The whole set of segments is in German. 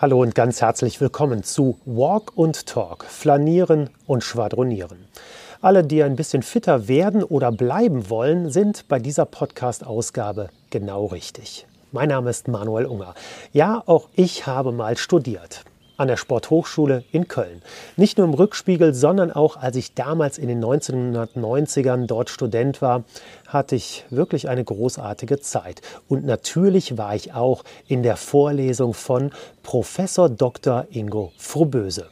Hallo und ganz herzlich willkommen zu Walk und Talk, Flanieren und Schwadronieren. Alle, die ein bisschen fitter werden oder bleiben wollen, sind bei dieser Podcast-Ausgabe genau richtig. Mein Name ist Manuel Unger. Ja, auch ich habe mal studiert an der Sporthochschule in Köln. Nicht nur im Rückspiegel, sondern auch als ich damals in den 1990ern dort Student war, hatte ich wirklich eine großartige Zeit. Und natürlich war ich auch in der Vorlesung von Professor Dr. Ingo Froböse.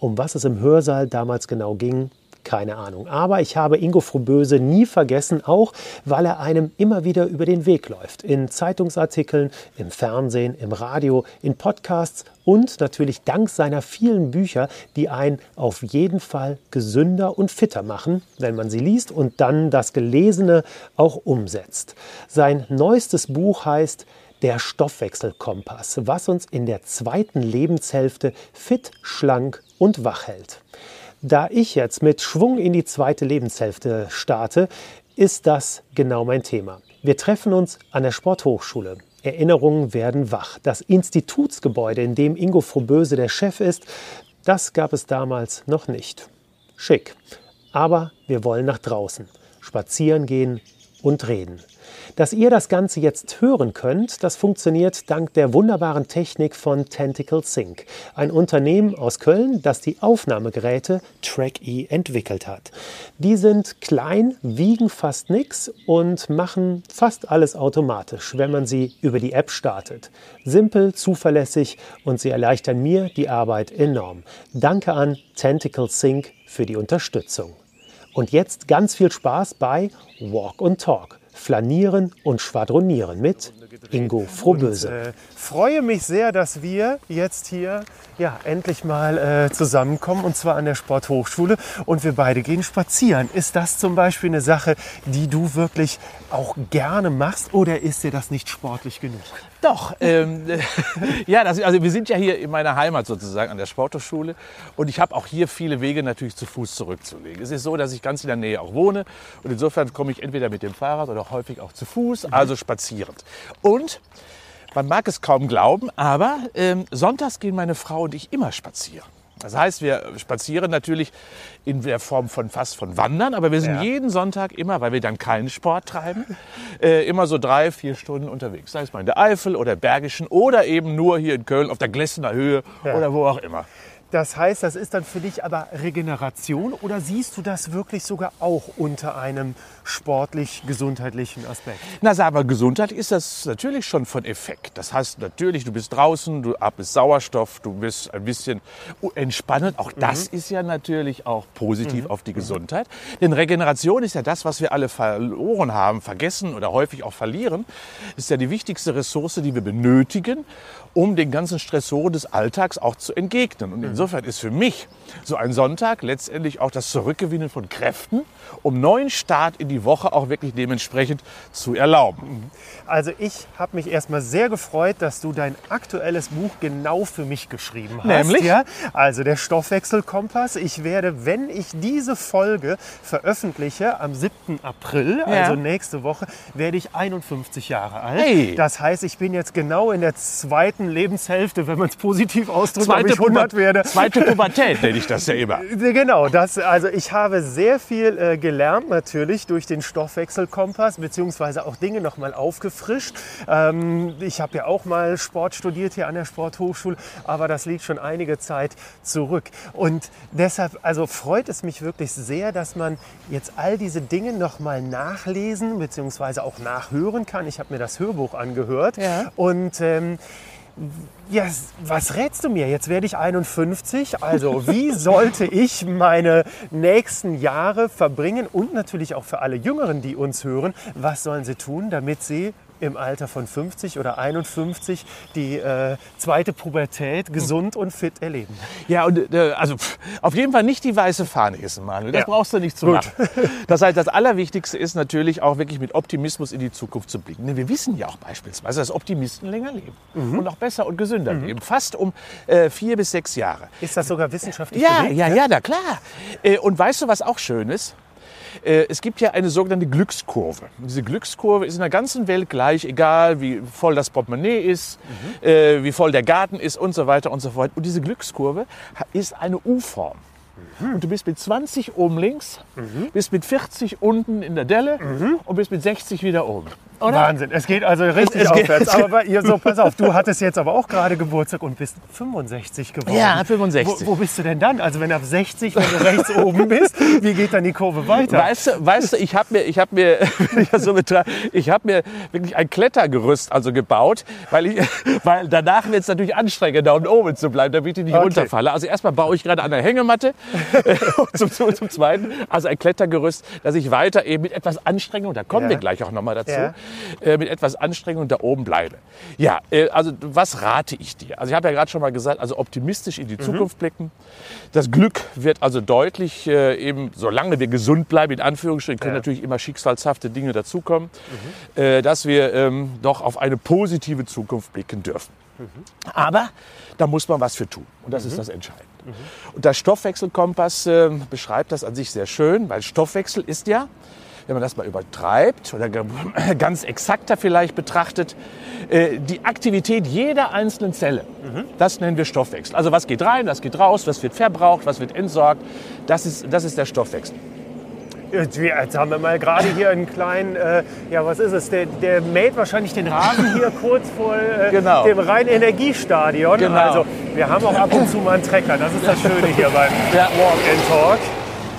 Um was es im Hörsaal damals genau ging, keine Ahnung. Aber ich habe Ingo Froböse nie vergessen, auch weil er einem immer wieder über den Weg läuft. In Zeitungsartikeln, im Fernsehen, im Radio, in Podcasts und natürlich dank seiner vielen Bücher, die einen auf jeden Fall gesünder und fitter machen, wenn man sie liest und dann das Gelesene auch umsetzt. Sein neuestes Buch heißt der Stoffwechselkompass, was uns in der zweiten Lebenshälfte fit, schlank und wach hält. Da ich jetzt mit Schwung in die zweite Lebenshälfte starte, ist das genau mein Thema. Wir treffen uns an der Sporthochschule. Erinnerungen werden wach. Das Institutsgebäude, in dem Ingo Froböse der Chef ist, das gab es damals noch nicht. Schick. Aber wir wollen nach draußen. Spazieren gehen und reden. Dass ihr das Ganze jetzt hören könnt, das funktioniert dank der wunderbaren Technik von Tentacle Sync, ein Unternehmen aus Köln, das die Aufnahmegeräte Track-E entwickelt hat. Die sind klein, wiegen fast nichts und machen fast alles automatisch, wenn man sie über die App startet. Simpel, zuverlässig und sie erleichtern mir die Arbeit enorm. Danke an Tentacle Sync für die Unterstützung. Und jetzt ganz viel Spaß bei Walk and Talk. Flanieren und Schwadronieren mit Ingo Frohböse. Und, äh, freue mich sehr, dass wir jetzt hier ja, endlich mal äh, zusammenkommen und zwar an der Sporthochschule und wir beide gehen spazieren. Ist das zum Beispiel eine Sache, die du wirklich auch gerne machst oder ist dir das nicht sportlich genug? Doch, ähm, ja, das, also wir sind ja hier in meiner Heimat sozusagen an der Sporthochschule und ich habe auch hier viele Wege natürlich zu Fuß zurückzulegen. Es ist so, dass ich ganz in der Nähe auch wohne und insofern komme ich entweder mit dem Fahrrad oder häufig auch zu Fuß, also spazierend. Und man mag es kaum glauben, aber ähm, sonntags gehen meine Frau und ich immer spazieren. Das heißt, wir spazieren natürlich in der Form von fast von Wandern, aber wir sind ja. jeden Sonntag immer, weil wir dann keinen Sport treiben, äh, immer so drei, vier Stunden unterwegs. Sei es mal in der Eifel oder Bergischen oder eben nur hier in Köln auf der Glessener Höhe ja. oder wo auch immer. Das heißt, das ist dann für dich aber Regeneration oder siehst du das wirklich sogar auch unter einem sportlich-gesundheitlichen Aspekt? Na, aber Gesundheit ist das natürlich schon von Effekt. Das heißt natürlich, du bist draußen, du atmest Sauerstoff, du bist ein bisschen entspannend. Auch das mhm. ist ja natürlich auch positiv mhm. auf die. Gesundheit. Denn Regeneration ist ja das, was wir alle verloren haben, vergessen oder häufig auch verlieren. Ist ja die wichtigste Ressource, die wir benötigen, um den ganzen Stressoren des Alltags auch zu entgegnen. Und mhm. insofern ist für mich so ein Sonntag letztendlich auch das Zurückgewinnen von Kräften, um neuen Start in die Woche auch wirklich dementsprechend zu erlauben. Also ich habe mich erstmal sehr gefreut, dass du dein aktuelles Buch genau für mich geschrieben hast. Nämlich? Ja? Also der Stoffwechselkompass. Ich werde, wenn ich diese Folge veröffentliche, am 7. April, ja. also nächste Woche, werde ich 51 Jahre alt. Hey. Das heißt, ich bin jetzt genau in der zweiten Lebenshälfte, wenn man es positiv ausdrückt, zweite ob ich 100 werde. Zweite Pubertät nenne ich das ja immer. Genau, das, also ich habe sehr viel äh, gelernt natürlich durch den Stoffwechselkompass, beziehungsweise auch Dinge nochmal aufgefrischt. Ähm, ich habe ja auch mal Sport studiert hier an der Sporthochschule, aber das liegt schon einige Zeit zurück. Und deshalb, also freut es mich wirklich sehr, dass man jetzt all diese Dinge nochmal nachlesen, beziehungsweise auch nachhören kann. Ich habe mir das Hörbuch angehört ja. und ähm, ja, was rätst du mir? Jetzt werde ich 51. Also, wie sollte ich meine nächsten Jahre verbringen? Und natürlich auch für alle Jüngeren, die uns hören, was sollen sie tun, damit sie im Alter von 50 oder 51 die äh, zweite Pubertät gesund und fit erleben. Ja, und äh, also pff, auf jeden Fall nicht die weiße Fahne essen, Manuel. Das ja. brauchst du nicht zu Gut. machen. Das heißt, das Allerwichtigste ist natürlich auch wirklich mit Optimismus in die Zukunft zu blicken. Denn wir wissen ja auch beispielsweise, dass Optimisten länger leben mhm. und auch besser und gesünder mhm. leben. Fast um äh, vier bis sechs Jahre. Ist das sogar wissenschaftlich ja, belegt? Ja, ja, ja, klar. Äh, und weißt du, was auch schön ist? Äh, es gibt ja eine sogenannte Glückskurve. Und diese Glückskurve ist in der ganzen Welt gleich, egal wie voll das Portemonnaie ist, mhm. äh, wie voll der Garten ist und so weiter und so fort. Und diese Glückskurve ist eine U-Form. Mhm. Und du bist mit 20 oben links, mhm. bist mit 40 unten in der Delle mhm. und bist mit 60 wieder oben. Oder? Wahnsinn, es geht also richtig es, es aufwärts. Geht, aber ihr, so, pass auf, du hattest jetzt aber auch gerade Geburtstag und bist 65 geworden. Ja, 65. Wo, wo bist du denn dann? Also wenn du ab 60, wenn du rechts oben bist, wie geht dann die Kurve weiter? Weißt du, weißt du ich habe mir, ich habe mir, so ich habe mir wirklich ein Klettergerüst also gebaut, weil, ich, weil danach wird es natürlich anstrengend, da unten oben zu bleiben, damit ich nicht okay. runterfalle. Also erstmal baue ich gerade an der Hängematte zum, zum, zum, Zweiten, also ein Klettergerüst, dass ich weiter eben mit etwas Anstrengung, da kommen ja. wir gleich auch nochmal dazu, ja äh, mit etwas Anstrengung da oben bleibe. Ja, äh, also was rate ich dir? Also ich habe ja gerade schon mal gesagt, also optimistisch in die mhm. Zukunft blicken. Das Glück wird also deutlich äh, eben, solange wir gesund bleiben, in Anführungsstrichen, können ja. natürlich immer schicksalshafte Dinge dazukommen, mhm. äh, dass wir ähm, doch auf eine positive Zukunft blicken dürfen. Mhm. Aber da muss man was für tun. Und das mhm. ist das Entscheidende. Mhm. Und der Stoffwechselkompass äh, beschreibt das an sich sehr schön, weil Stoffwechsel ist ja wenn man das mal übertreibt oder ganz exakter vielleicht betrachtet, äh, die Aktivität jeder einzelnen Zelle. Mhm. Das nennen wir Stoffwechsel. Also was geht rein, was geht raus, was wird verbraucht, was wird entsorgt. Das ist, das ist der Stoffwechsel. Jetzt haben wir mal gerade hier einen kleinen, äh, ja was ist es, der, der mäht wahrscheinlich den Rasen hier kurz vor äh, genau. dem Rhein-Energiestadion. Genau. Also wir haben auch ab und zu mal einen Trecker, das ist das Schöne hier beim ja. Walk and Talk.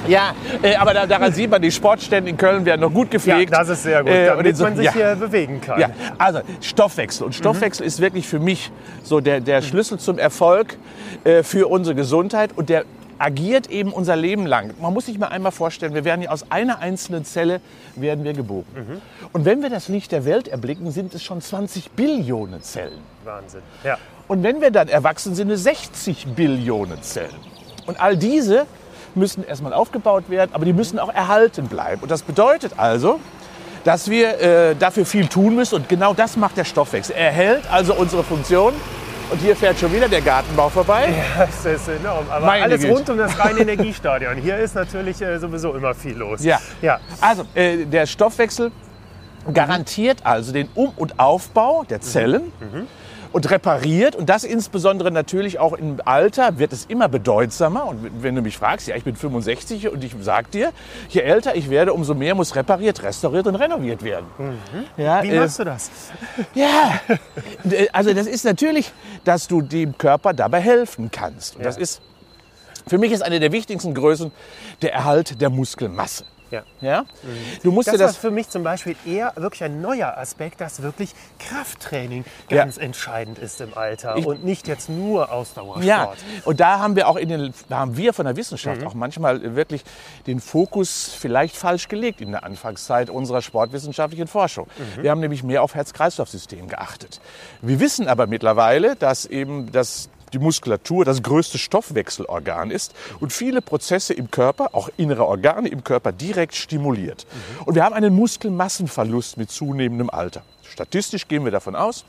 Ja, äh, aber da, daran sieht man, die Sportstätten in Köln werden noch gut gepflegt. Ja, das ist sehr gut, äh, damit so, man sich ja. hier bewegen kann. Ja, also Stoffwechsel. Und Stoffwechsel mhm. ist wirklich für mich so der, der Schlüssel zum Erfolg äh, für unsere Gesundheit. Und der agiert eben unser Leben lang. Man muss sich mal einmal vorstellen, wir werden ja aus einer einzelnen Zelle werden wir geboren. Mhm. Und wenn wir das Licht der Welt erblicken, sind es schon 20 Billionen Zellen. Wahnsinn. Ja. Und wenn wir dann erwachsen sind, es 60 Billionen Zellen. Und all diese müssen erstmal aufgebaut werden, aber die müssen auch erhalten bleiben. Und das bedeutet also, dass wir äh, dafür viel tun müssen. Und genau das macht der Stoffwechsel. Er hält also unsere Funktion. Und hier fährt schon wieder der Gartenbau vorbei. Ja, das ist enorm. Aber Meine alles Güte. rund um das reine Energiestadion. Hier ist natürlich äh, sowieso immer viel los. Ja. ja. Also äh, der Stoffwechsel garantiert also den Um- und Aufbau der Zellen. Mhm. Mhm und repariert. Und das insbesondere natürlich auch im Alter wird es immer bedeutsamer. Und wenn du mich fragst, ja, ich bin 65 und ich sag dir, je älter ich werde, umso mehr muss repariert, restauriert und renoviert werden. Mhm. Ja, Wie machst äh, du das? Ja, also das ist natürlich, dass du dem Körper dabei helfen kannst. Und ja. das ist, für mich ist eine der wichtigsten Größen der Erhalt der Muskelmasse. Ja. ja? Mhm. Du musst das, das war für mich zum Beispiel eher wirklich ein neuer Aspekt, dass wirklich Krafttraining ganz ja. entscheidend ist im Alter ich, und nicht jetzt nur Ausdauersport. Ja, und da haben wir auch in den, da haben wir von der Wissenschaft mhm. auch manchmal wirklich den Fokus vielleicht falsch gelegt in der Anfangszeit unserer sportwissenschaftlichen Forschung. Mhm. Wir haben nämlich mehr auf Herz-Kreislauf-System geachtet. Wir wissen aber mittlerweile, dass eben das die Muskulatur das größte Stoffwechselorgan ist und viele Prozesse im Körper, auch innere Organe im Körper, direkt stimuliert. Und wir haben einen Muskelmassenverlust mit zunehmendem Alter. Statistisch gehen wir davon aus,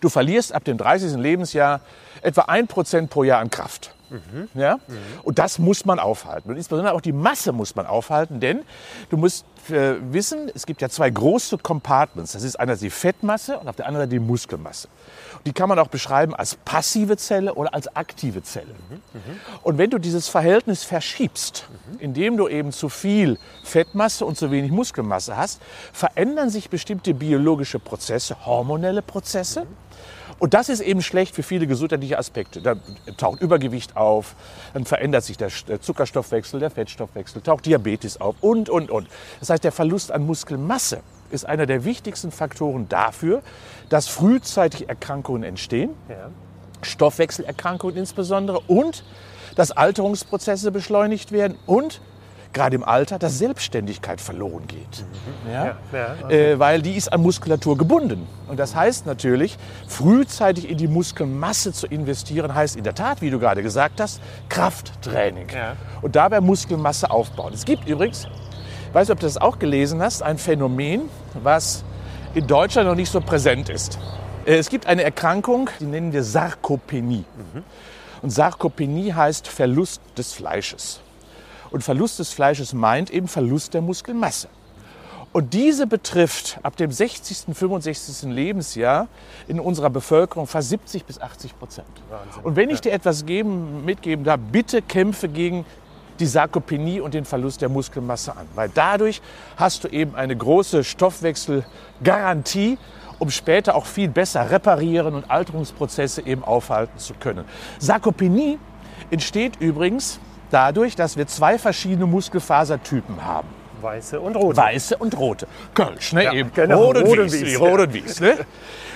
du verlierst ab dem 30. Lebensjahr etwa 1% pro Jahr an Kraft. Mhm. Ja? Mhm. Und das muss man aufhalten. Und insbesondere auch die Masse muss man aufhalten, denn du musst äh, wissen, es gibt ja zwei große Compartments. Das ist einerseits die Fettmasse und auf der anderen Seite die Muskelmasse. Die kann man auch beschreiben als passive Zelle oder als aktive Zelle. Und wenn du dieses Verhältnis verschiebst, indem du eben zu viel Fettmasse und zu wenig Muskelmasse hast, verändern sich bestimmte biologische Prozesse, hormonelle Prozesse. Und das ist eben schlecht für viele gesundheitliche Aspekte. Da taucht Übergewicht auf, dann verändert sich der Zuckerstoffwechsel, der Fettstoffwechsel, taucht Diabetes auf und, und, und. Das heißt, der Verlust an Muskelmasse ist einer der wichtigsten Faktoren dafür, dass frühzeitig Erkrankungen entstehen, ja. Stoffwechselerkrankungen insbesondere und dass Alterungsprozesse beschleunigt werden und gerade im Alter, dass Selbstständigkeit verloren geht. Mhm. Ja? Ja, ja, okay. äh, weil die ist an Muskulatur gebunden. Und das heißt natürlich, frühzeitig in die Muskelmasse zu investieren, heißt in der Tat, wie du gerade gesagt hast, Krafttraining. Und dabei Muskelmasse aufbauen. Es gibt übrigens weiß nicht, ob du das auch gelesen hast, ein Phänomen, was in Deutschland noch nicht so präsent ist. Äh, es gibt eine Erkrankung, die nennen wir Sarkopenie. Und Sarkopenie heißt Verlust des Fleisches. Und Verlust des Fleisches meint eben Verlust der Muskelmasse. Und diese betrifft ab dem 60., 65. Lebensjahr in unserer Bevölkerung fast 70 bis 80 Prozent. Und wenn ich dir etwas geben, mitgeben darf, bitte kämpfe gegen die Sarkopenie und den Verlust der Muskelmasse an. Weil dadurch hast du eben eine große Stoffwechselgarantie, um später auch viel besser reparieren und Alterungsprozesse eben aufhalten zu können. Sarkopenie entsteht übrigens dadurch, dass wir zwei verschiedene Muskelfasertypen haben. Weiße und rote. Weiße und rote. Kölsch, ne? Ja, eben. genau. Rot und Wies. Wies, Rot ja. und Wies ne?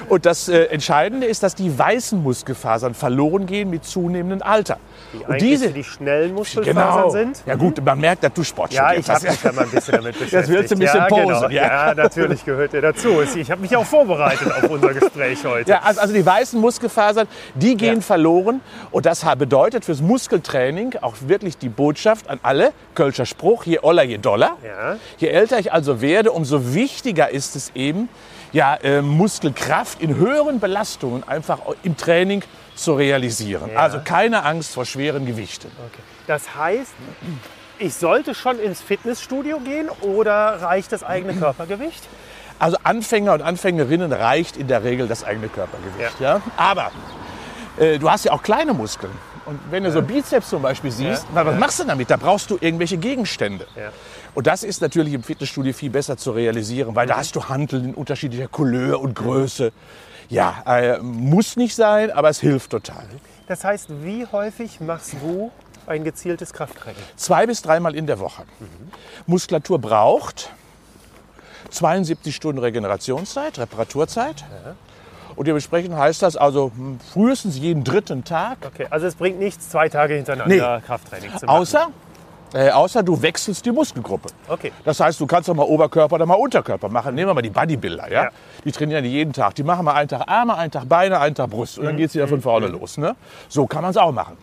Und das äh, Entscheidende ist, dass die weißen Muskelfasern verloren gehen mit zunehmendem Alter. Die und diese, die schnellen Muskelfasern genau. sind. Ja gut, man merkt, dass du Sport Ja, ich habe mich da mal ein bisschen damit beschäftigt. Jetzt willst du ein bisschen ja, posen, Genau. ja. Ja. natürlich gehört der dazu. Ich habe mich auch vorbereitet auf unser Gespräch heute. Ja, also, also die weißen Muskelfasern, die gehen Ja. verloren. Und das bedeutet fürs Muskeltraining auch wirklich die Botschaft an alle, Kölscher Spruch, je oller, je doller. Ja. Je älter ich also werde, umso wichtiger ist es eben, ja, äh, Muskelkraft in höheren Belastungen einfach im Training zu realisieren. Ja. Also keine Angst vor schweren Gewichten. Okay. Das heißt, ich sollte schon ins Fitnessstudio gehen oder reicht das eigene Körpergewicht? Also Anfänger und Anfängerinnen reicht in der Regel das eigene Körpergewicht. Ja. Aber äh, du hast ja auch kleine Muskeln. Und wenn du so Bizeps zum Beispiel siehst, Ja. was Ja. machst du damit? Da brauchst du irgendwelche Gegenstände. Ja. Und das ist natürlich im Fitnessstudio viel besser zu realisieren, weil da hast du Hanteln in unterschiedlicher Couleur und Größe. Ja, äh, muss nicht sein, aber es hilft total. Das heißt, wie häufig machst du ein gezieltes Krafttraining? Zwei bis dreimal in der Woche. Muskulatur braucht 72 Stunden Regenerationszeit, Reparaturzeit. Und dementsprechend heißt das also hm, frühestens jeden dritten Tag. Okay, also es bringt nichts, zwei Tage hintereinander Krafttraining zu machen. Außer, äh, außer du wechselst die Muskelgruppe. Okay. Das heißt, du kannst auch mal Oberkörper oder mal Unterkörper machen. Nehmen wir mal die Bodybuilder. Ja? Ja. Die trainieren jeden Tag. Die machen mal einen Tag Arme, einen Tag Beine, einen Tag Brust. Und dann geht es wieder von vorne los. Ne? So kann man es auch machen.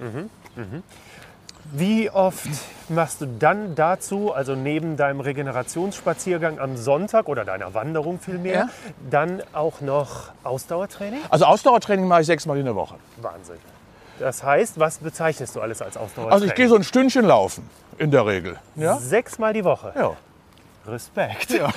Wie oft machst du dann dazu, also neben deinem Regenerationsspaziergang am Sonntag oder deiner Wanderung vielmehr, Ja. dann auch noch Ausdauertraining? Also Ausdauertraining mache ich sechsmal in der Woche. Wahnsinn. Das heißt, was bezeichnest du alles als Ausdauertraining? Also ich gehe so ein Stündchen laufen, in der Regel. Ja? Sechsmal die Woche. Ja. Respekt.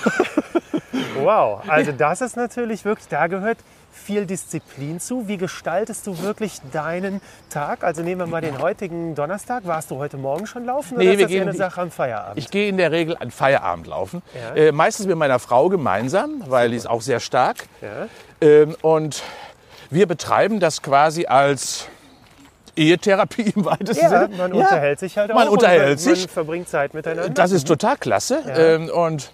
Wow, also das ist natürlich wirklich, da gehört viel Disziplin zu. Wie gestaltest du wirklich deinen Tag? Also nehmen wir mal den heutigen Donnerstag. Warst du heute Morgen schon laufen Nee, oder ist wir das eher gehen- eine Sache am Feierabend? Ich gehe in der Regel an Feierabend laufen. Ja. Äh, meistens mit meiner Frau gemeinsam, weil die ist auch sehr stark. ja. Ähm, und wir betreiben das quasi als Ehetherapie im weitesten ja, Sinne. man Ja. unterhält sich halt auch. Man unterhält man, sich. Man verbringt Zeit miteinander. Das ist total klasse. Ähm, und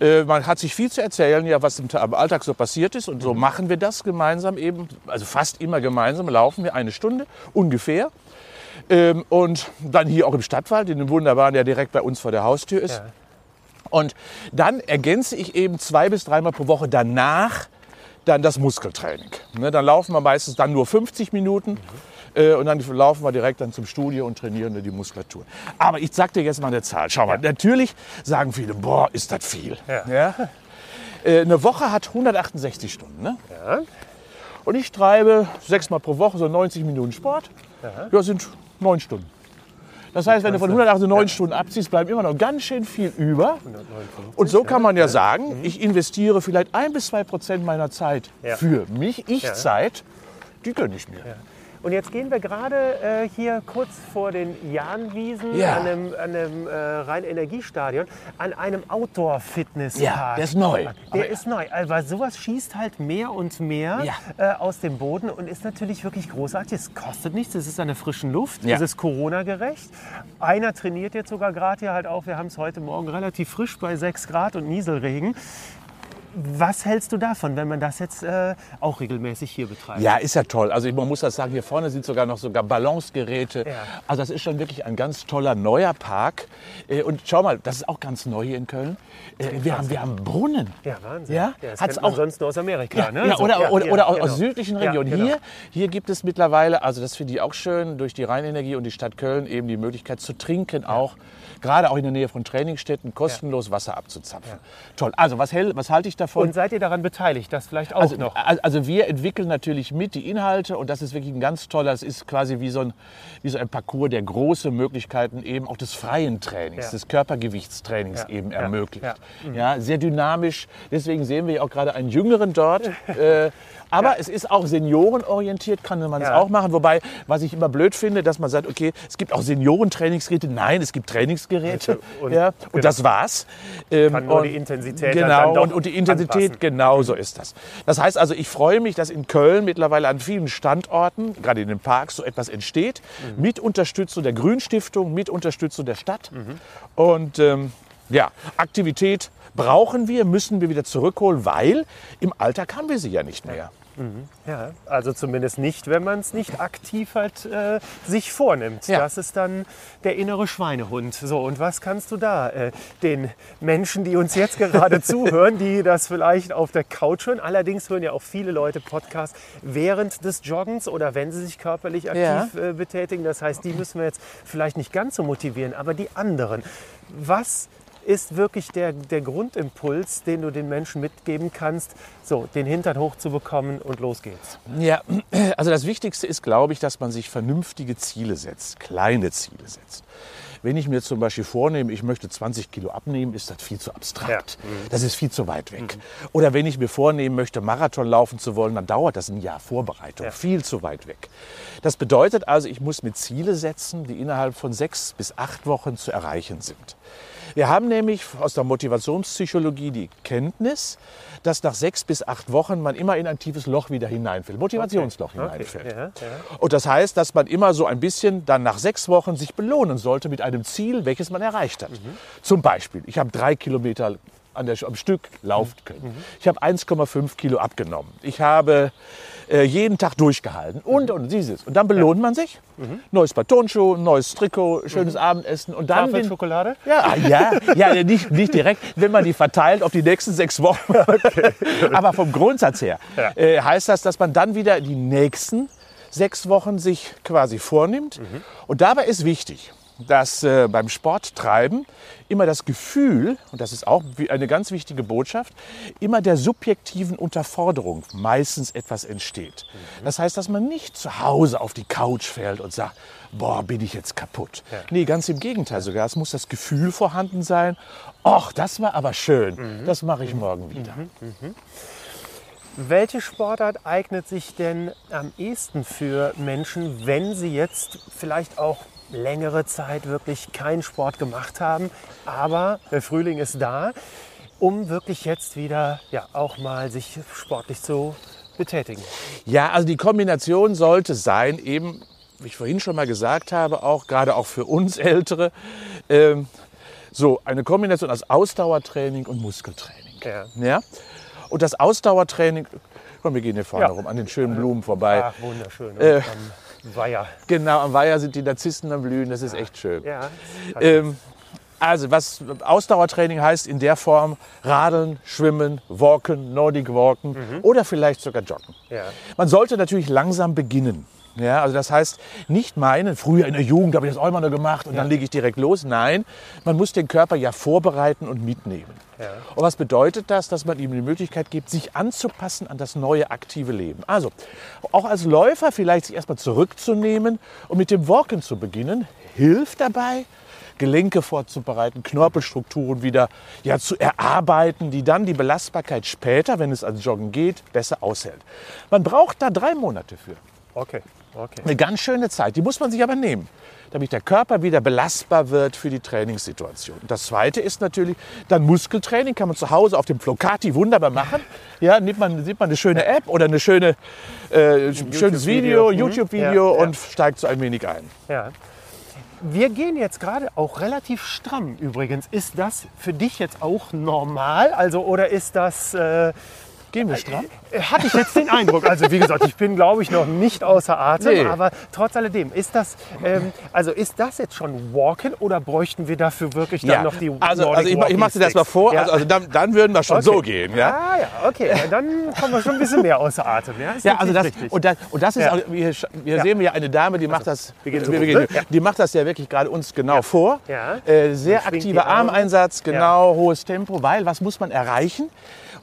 äh, man hat sich viel zu erzählen, ja, was im, am Alltag so passiert ist. Und so machen wir das gemeinsam eben, also fast immer gemeinsam laufen wir eine Stunde ungefähr. Ähm, und dann hier auch im Stadtwald, in dem wunderbaren, der direkt bei uns vor der Haustür ist. Ja. Und dann ergänze ich eben zwei bis dreimal pro Woche danach dann das Muskeltraining. Ne, dann laufen wir meistens dann nur 50 Minuten äh, und dann laufen wir direkt dann zum Studio und trainieren die Muskulatur. Aber ich sag dir jetzt mal eine Zahl. Schau mal, natürlich sagen viele, boah, ist das viel. Ja. Äh, eine Woche hat 168 Stunden. Ne? Ja. Und ich treibe sechsmal pro Woche so 90 Minuten Sport. Ja, sind neun Stunden. Das heißt, wenn du von 198 Stunden abziehst, bleibt immer noch ganz schön viel über. Und so kann man ja sagen, ich investiere vielleicht ein bis zwei Prozent meiner Zeit Ja. für mich, Ich-Zeit, die gönne ich mir. Und jetzt gehen wir gerade äh, hier kurz vor den Jahnwiesen Ja. an einem, an einem äh, Rhein-Energiestadion an einem Outdoor-Fitnesspark. Ja, der ist neu. Der ist neu, weil sowas schießt halt mehr und mehr Ja. äh, aus dem Boden und ist natürlich wirklich großartig. Es kostet nichts, es ist an der frischen Luft, Ja. es ist Corona-gerecht. Einer trainiert jetzt sogar gerade hier halt auch, wir haben es heute Morgen relativ frisch bei 6 Grad und Nieselregen. Was hältst du davon, wenn man das jetzt äh, auch regelmäßig hier betreibt? Ja, ist ja toll. Also ich- man muss das sagen, hier vorne sind sogar noch sogar Balancegeräte. Ja. Also das ist schon wirklich ein ganz toller neuer Park. Äh, Und schau mal, das ist auch ganz neu hier in Köln. Äh, Wir haben, wir haben Brunnen. Ja, Wahnsinn. Ja? das Hat's auch- sonst nur aus Amerika. Ja, ne? ja, oder, ja, oder, ja, oder aus genau. südlichen Ja, Regionen. genau. Hier, hier gibt es mittlerweile, also das finde ich auch schön, durch die Rheinenergie und die Stadt Köln eben die Möglichkeit zu trinken auch. Gerade auch in der Nähe von Trainingsstätten kostenlos Wasser abzuzapfen. Toll. Also was, hält- was halte ich davon. Und seid ihr daran beteiligt? Das vielleicht auch Also, noch. also wir entwickeln natürlich mit die Inhalte und das ist wirklich ein ganz toller, es ist quasi wie so ein, wie so ein Parcours, der große Möglichkeiten eben auch des freien Trainings, Ja. des Körpergewichtstrainings Ja, eben ja, ermöglicht. ja. Ja. sehr dynamisch. Deswegen sehen wir ja auch gerade einen Jüngeren dort. äh, aber es ist auch seniorenorientiert, kann man es Ja. auch machen. Wobei, was ich immer blöd finde, dass man sagt, okay, es gibt auch Seniorentrainingsgeräte. Nein, es gibt Trainingsgeräte. Und- ja, und genau. das war's. Ähm, Kann nur und- die Intensität genau, und, und die Intensität, anpassen. genau so ist das. Das heißt also, ich freue mich, dass in Köln mittlerweile an vielen Standorten, gerade in den Parks, so etwas entsteht, Mhm. mit Unterstützung der Grünstiftung, mit Unterstützung der Stadt. Mhm. Und ähm, ja, Aktivität brauchen wir, müssen wir wieder zurückholen, weil im Alltag haben wir sie ja nicht mehr. Ja, also zumindest nicht, wenn man es nicht aktiv halt, äh, sich vornimmt. Ja. Das ist dann der innere Schweinehund. So, und was kannst du da äh, den Menschen, die uns jetzt gerade zuhören, die das vielleicht auf der Couch hören, allerdings hören ja auch viele Leute Podcasts während des Joggens oder wenn sie sich körperlich aktiv äh, betätigen. Das heißt, die müssen wir jetzt vielleicht nicht ganz so motivieren, aber die anderen. Was ist wirklich der, der Grundimpuls, den du den Menschen mitgeben kannst, so den Hintern hochzubekommen und los geht's. Ja, also das Wichtigste ist, glaube ich, dass man sich vernünftige Ziele setzt, kleine Ziele setzt. Wenn ich mir zum Beispiel vornehme, ich möchte 20 Kilo abnehmen, ist das viel zu abstrakt. Ja. Das ist viel zu weit weg. Oder wenn ich mir vornehmen möchte, Marathon laufen zu wollen, dann dauert das ein Jahr Vorbereitung. Ja. Viel zu weit weg. Das bedeutet also, ich muss mir Ziele setzen, die innerhalb von sechs bis acht Wochen zu erreichen sind. Wir haben nämlich aus der Motivationspsychologie die Kenntnis, dass nach sechs bis acht Wochen man immer in ein tiefes Loch wieder hineinfällt, Motivationsloch Okay. hineinfällt. Ja, ja. Und das heißt, dass man immer so ein bisschen dann nach sechs Wochen sich belohnen sollte mit einem Ziel, welches man erreicht hat. Zum Beispiel, ich habe drei Kilometer an der, am Stück laufen können. Ich habe 1,5 Kilo abgenommen. Ich habe äh, jeden Tag durchgehalten und, und dieses. Und dann belohnt man sich. Neues Paar Turnschuhe, neues Trikot, schönes Abendessen und dann den, Schokolade? ja, ah, ja, ja nicht, nicht direkt, wenn man die verteilt auf die nächsten sechs Wochen. Aber vom Grundsatz her Ja. äh, heißt das, dass man dann wieder die nächsten sechs Wochen sich quasi vornimmt. Und dabei ist wichtig, dass äh, beim Sporttreiben immer das Gefühl, und das ist auch eine ganz wichtige Botschaft, immer der subjektiven Unterforderung meistens etwas entsteht. Das heißt, dass man nicht zu Hause auf die Couch fällt und sagt, boah, bin ich jetzt kaputt. Nee, ganz im Gegenteil sogar. Es muss das Gefühl vorhanden sein, ach, das war aber schön, das mache ich morgen wieder. Welche Sportart eignet sich denn am ehesten für Menschen, wenn sie jetzt vielleicht auch längere Zeit wirklich keinen Sport gemacht haben, aber der Frühling ist da, um wirklich jetzt wieder ja, auch mal sich sportlich zu betätigen? Ja, also die Kombination sollte sein, eben, wie ich vorhin schon mal gesagt habe, auch gerade auch für uns Ältere, ähm, so eine Kombination aus Ausdauertraining und Muskeltraining. Ja. Ja? Und das Ausdauertraining, komm, wir gehen hier vorne Ja. rum, an den schönen Blumen vorbei. Ach, wunderschön. Äh. Weiher. Genau, am Weiher sind die Narzissen am Blühen, das ist echt schön. Ja. Ähm, also was Ausdauertraining heißt in der Form Radeln, Schwimmen, Walken, Nordic Walken oder vielleicht sogar Joggen. Ja. Man sollte natürlich langsam beginnen. Ja, also das heißt, nicht meinen, früher in der Jugend habe ich das auch immer nur gemacht und dann lege ich direkt los. Nein, man muss den Körper ja vorbereiten und mitnehmen. Ja. Und was bedeutet das? Dass man ihm die Möglichkeit gibt, sich anzupassen an das neue aktive Leben. Also auch als Läufer vielleicht sich erstmal zurückzunehmen und mit dem Walken zu beginnen, hilft dabei, Gelenke vorzubereiten, Knorpelstrukturen wieder ja, zu erarbeiten, die dann die Belastbarkeit später, wenn es ans Joggen geht, besser aushält. Man braucht da drei Monate für. Okay. Okay. Eine ganz schöne Zeit, die muss man sich aber nehmen, damit der Körper wieder belastbar wird für die Trainingssituation. Und Das zweite ist natürlich dann Muskeltraining, kann man zu Hause auf dem Flocati wunderbar machen. Ja, nimmt man, nimmt man eine schöne App oder eine schöne, äh, schönes Video, YouTube-Video. Mhm. YouTube-Video Ja, ja. und steigt so ein wenig ein. Ja. Wir gehen jetzt gerade auch relativ stramm übrigens. Ist das für dich jetzt auch normal? Also, oder ist das. Äh, Gehen wir stramm? hatte ich jetzt den Eindruck. Also wie gesagt, ich bin glaube ich noch nicht außer Atem, Nee. aber trotz alledem, ist das, ähm, also ist das jetzt schon Walken oder bräuchten wir dafür wirklich dann noch die also, Nordic also ich, ich mache dir das mal vor, Ja. also, also dann, dann würden wir schon Okay. so gehen. Ja? Ah ja, okay, ja, dann kommen wir schon ein bisschen mehr außer Atem. Ja, ist Ja, also das, richtig. und das, und das ist Ja. auch, wir, wir Ja. sehen ja eine Dame, die macht das, wir gehen so wir? Ja. die macht das ja wirklich gerade uns genau vor. Ja. Äh, sehr aktiver Arme. Armeinsatz, genau, hohes Tempo, weil was muss man erreichen?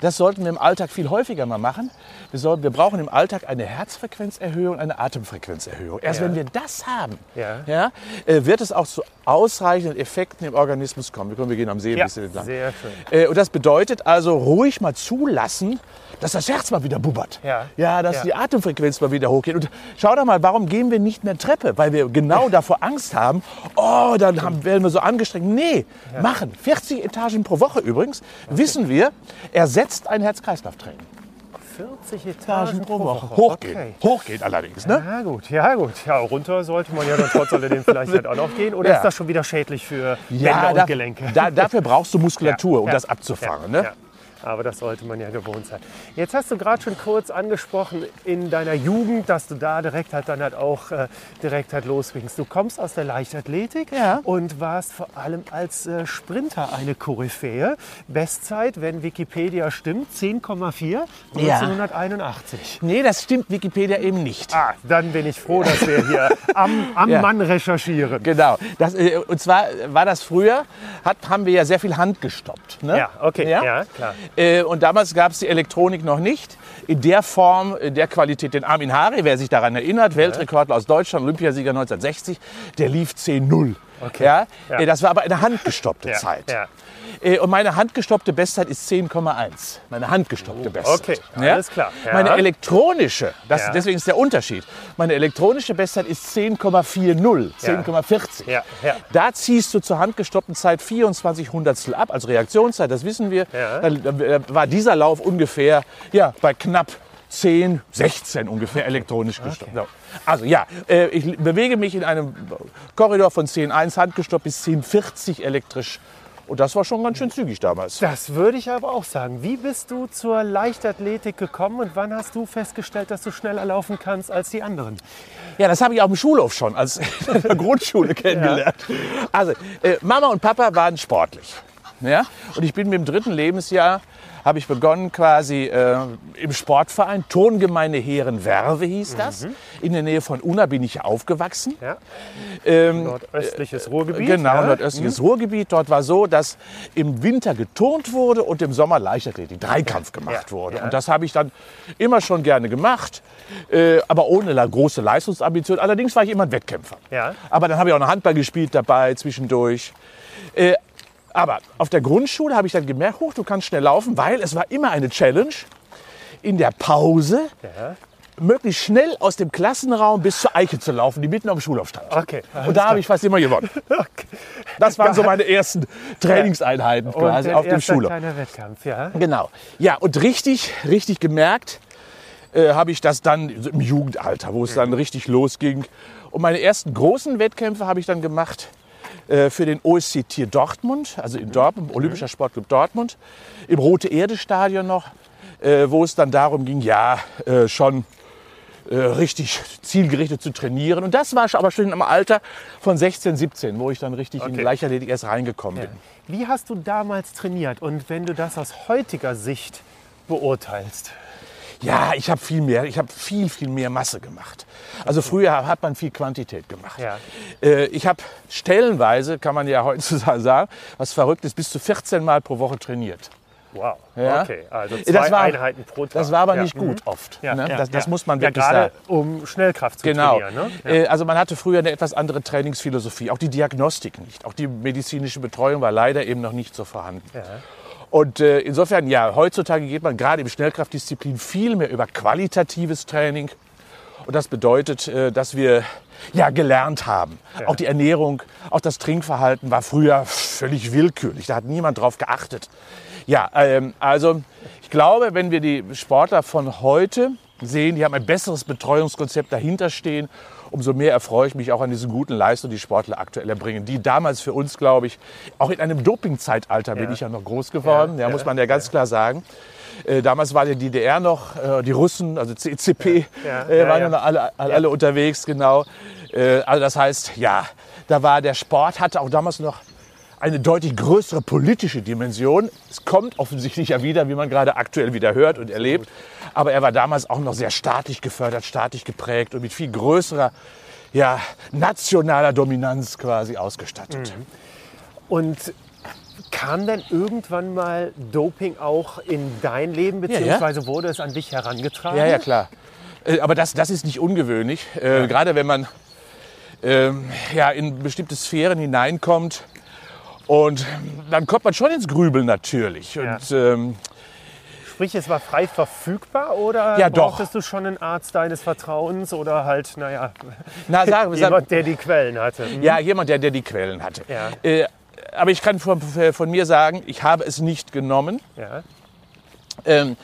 Das sollten wir im Alltag viel häufiger mal machen. Wir, sollten, wir brauchen im Alltag eine Herzfrequenzerhöhung, eine Atemfrequenzerhöhung. Erst Ja. wenn wir das haben, Ja. Ja, äh, wird es auch zu ausreichenden Effekten im Organismus kommen. Wir, können, wir gehen am See ein Ja, bisschen entlang. sehr schön. Äh, und das bedeutet also ruhig mal zulassen, dass das Herz mal wieder bubbert. Ja. ja dass die Atemfrequenz mal wieder hochgeht. Und schau doch mal, warum gehen wir nicht mehr Treppe? Weil wir genau davor Angst haben, oh, dann haben, werden wir so angestrengt. Nee, machen. 40 Etagen pro Woche übrigens, wissen wir, ersetzt ein Herz-Kreislauf-Training. 40 Etagen pro Woche. Hochgeht. Okay. Hochgeht allerdings. Ne? Ja gut, ja gut. Ja, runter sollte man ja dann trotz alledem vielleicht halt auch noch gehen. Oder Ja. ist das schon wieder schädlich für Bänder Ja, und da, Gelenke? da, dafür brauchst du Muskulatur, um das abzufangen. ne? Ja. Aber das sollte man ja gewohnt sein. Jetzt hast du gerade schon kurz angesprochen in deiner Jugend, dass du da direkt halt dann halt auch äh, direkt halt losgingst. Du kommst aus der Leichtathletik Ja. und warst vor allem als äh, Sprinter eine Koryphäe. Bestzeit, wenn Wikipedia stimmt, 10,4 Ja. 1981. Nee, das stimmt Wikipedia eben nicht. Ah, dann bin ich froh, dass wir hier am, am Ja. Mann recherchieren. Genau. Das, äh, und zwar war das früher, hat, haben wir ja sehr viel Hand gestoppt. Ne? Ja, okay, Ja? ja, klar. Äh, und damals gab es die Elektronik noch nicht. In der Form, in der Qualität. Den Armin Hari, wer sich daran erinnert, Weltrekordler aus Deutschland, Olympiasieger 1960, der lief 10-0. Okay. Ja? Ja. Äh, Das war aber eine handgestoppte Zeit. Äh, Und meine handgestoppte Bestzeit ist 10,1. Meine handgestoppte Bestzeit. okay, Ja? alles klar. Ja. Meine elektronische, das, Ja. deswegen ist der Unterschied. Meine elektronische Bestzeit ist 10,40, 10,40. Ja, ja. Da ziehst du zur handgestoppten Zeit 24 Hundertstel ab als Reaktionszeit, das wissen wir. Dann äh, war dieser Lauf ungefähr ja, bei knapp 10, 16 ungefähr elektronisch gestoppt. So. Also ja, äh, ich bewege mich in einem Korridor von 10,1 handgestoppt bis 10,40 elektrisch. Und das war schon ganz schön zügig damals. Das würde ich aber auch sagen. Wie bist du zur Leichtathletik gekommen und wann hast du festgestellt, dass du schneller laufen kannst als die anderen? Ja, das habe ich auf dem Schulhof schon als in der Grundschule kennengelernt. Also, äh, Mama und Papa waren sportlich. Ja? Und ich bin mit dem dritten Lebensjahr, habe ich begonnen quasi äh, im Sportverein, Turngemeinde Heeren-Werve hieß das. In der Nähe von Unna bin ich aufgewachsen. Ja? Ähm, Nordöstliches Ruhrgebiet. Genau, ja? nordöstliches Ruhrgebiet. Dort war so, dass im Winter geturnt wurde und im Sommer Leichtathletik, Dreikampf gemacht Ja, wurde. Und das habe ich dann immer schon gerne gemacht, äh, aber ohne große Leistungsambition. Allerdings war ich immer ein Wettkämpfer. Ja. Aber dann habe ich auch noch Handball gespielt dabei zwischendurch. Äh, aber auf der Grundschule habe ich dann gemerkt, hoch, du kannst schnell laufen, weil es war immer eine Challenge, in der Pause Ja. möglichst schnell aus dem Klassenraum bis zur Eiche zu laufen, die mitten auf dem Schulhof stand. Okay. Und da habe ich fast immer gewonnen. Das waren so meine ersten Trainingseinheiten Und quasi auf dem Schulhof. kleiner Wettkampf, ja. Genau. Ja, und richtig, richtig gemerkt äh, habe ich das dann im Jugendalter, wo es dann richtig losging. Und meine ersten großen Wettkämpfe habe ich dann gemacht für den OSC Tier Dortmund, also in Dortmund, Olympischer Sportclub Dortmund, im Rote-Erde-Stadion noch, äh, wo es dann darum ging, ja, äh, schon äh, richtig zielgerichtet zu trainieren. Und das war schon- aber schon im Alter von 16, 17, wo ich dann richtig in Okay. Leichtathletik erst reingekommen bin. Wie hast du damals trainiert und wenn du das aus heutiger Sicht beurteilst? Ja, ich habe viel mehr, ich habe viel, viel mehr Masse gemacht. Also früher hat man viel Quantität gemacht. Ja. Äh, ich habe stellenweise, kann man ja heutzutage sagen, was verrückt ist, bis zu 14 Mal pro Woche trainiert. Wow, Ja. okay, also zwei Das war- Einheiten pro Tag. Das war aber ja. nicht gut Mhm. oft. Ja, ne? das, das muss man ja, wirklich gerade sagen. um Schnellkraft zu Genau. trainieren. Ne? Äh, Also man hatte früher eine etwas andere Trainingsphilosophie, auch die Diagnostik nicht. Auch die medizinische Betreuung war leider eben noch nicht so vorhanden. Und äh, insofern, ja, heutzutage geht man gerade im Schnellkraftdisziplin viel mehr über qualitatives Training. Und das bedeutet, äh, dass wir ja gelernt haben. Auch die Ernährung, auch das Trinkverhalten war früher völlig willkürlich. Da hat niemand drauf geachtet. Ja, ähm, also ich glaube, wenn wir die Sportler von heute sehen, die haben ein besseres Betreuungskonzept dahinter stehen, umso mehr erfreue ich mich auch an diesen guten Leistungen, die Sportler aktuell erbringen. Die damals für uns, glaube ich, auch in einem Dopingzeitalter bin ich ja noch groß geworden, ja, muss man ja ganz klar sagen. Äh, damals war die DDR noch, äh, die Russen, also CCP, Ja, äh, ja, waren ja. noch alle, alle unterwegs, genau. Äh, also das heißt, ja, da war der Sport, hatte auch damals noch eine deutlich größere politische Dimension. Es kommt offensichtlich ja wieder, wie man gerade aktuell wieder hört und erlebt. Aber er war damals auch noch sehr staatlich gefördert, staatlich geprägt und mit viel größerer ja, nationaler Dominanz quasi ausgestattet. Und Kam denn irgendwann mal Doping auch in dein Leben, ja. beziehungsweise wurde es an dich herangetragen? Ja, ja, klar. Äh, Aber das, das ist nicht ungewöhnlich. Äh, Gerade wenn man ähm, ja, in bestimmte Sphären hineinkommt. Und dann kommt man schon ins Grübeln natürlich. Ja. Und ähm, Sprich, es war frei verfügbar oder Ja, doch. brauchtest du schon einen Arzt deines Vertrauens oder halt, naja, na, wir jemand, der die Quellen hatte? Hm? Ja, jemand, der, der die Quellen hatte. Ja. Äh, aber ich kann von, von mir sagen, ich habe es nicht genommen, Ja. ähm,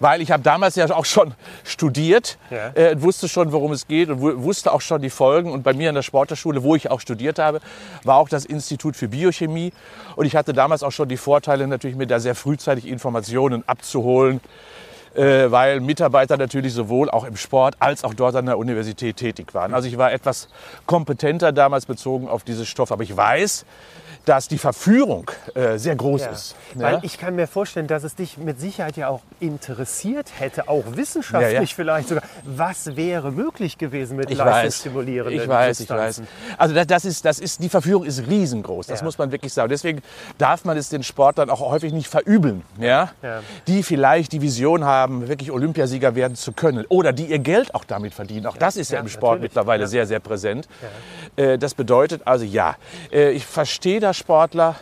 weil ich habe damals ja auch schon studiert, Ja. äh, wusste schon, worum es geht und wu- wusste auch schon die Folgen. Und bei mir an der Sporterschule, wo ich auch studiert habe, war auch das Institut für Biochemie. Und ich hatte damals auch schon die Vorteile, natürlich mir da sehr frühzeitig Informationen abzuholen, äh, weil Mitarbeiter natürlich sowohl auch im Sport als auch dort an der Universität tätig waren. Also ich war etwas kompetenter damals bezogen auf diese Stoff, aber ich weiß, dass die Verführung äh, sehr groß Ja. ist. Weil Ja? ich kann mir vorstellen, dass es dich mit Sicherheit ja auch interessiert hätte, auch wissenschaftlich Ja, ja. vielleicht sogar. Was wäre möglich gewesen mit Ich leistungsstimulierenden ich weiß, ich weiß. Substanzen? Also das, das ist, das ist, die Verführung ist riesengroß. Das muss man wirklich sagen. Deswegen darf man es den Sportlern auch häufig nicht verübeln, ja? Die vielleicht die Vision haben, wirklich Olympiasieger werden zu können oder die ihr Geld auch damit verdienen. Auch das ist ja, im Sport natürlich. mittlerweile sehr, sehr präsent. Äh, Das bedeutet also ja, äh, ich verstehe das Sportler.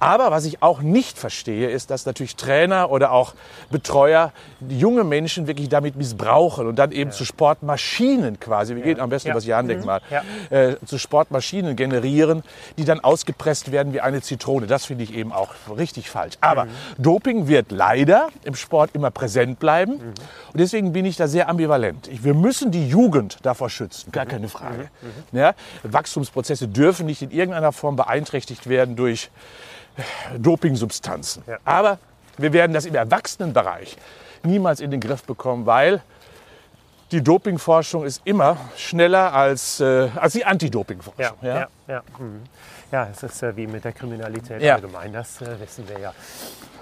Aber was ich auch nicht verstehe, ist, dass natürlich Trainer oder auch Betreuer junge Menschen wirklich damit missbrauchen und dann eben zu Sportmaschinen quasi, wir gehen am besten Ja. über das Jahrendenkmal, Ja. äh, zu Sportmaschinen generieren, die dann ausgepresst werden wie eine Zitrone. Das finde ich eben auch richtig falsch. Aber Mhm. Doping wird leider im Sport immer präsent bleiben. Mhm. Und deswegen bin ich da sehr ambivalent. Wir müssen die Jugend davor schützen, Mhm. gar keine Frage. Ja? Wachstumsprozesse dürfen nicht in irgendeiner Form beeinträchtigt werden durch Dopingsubstanzen. Ja. Aber wir werden das im Erwachsenenbereich niemals in den Griff bekommen, weil die Dopingforschung ist immer schneller als, äh, als die Ja, Anti-Doping-Forschung. ja, ja. Ja, mhm. ja es ist äh, wie mit der Kriminalität Ja. allgemein, das äh, wissen wir ja.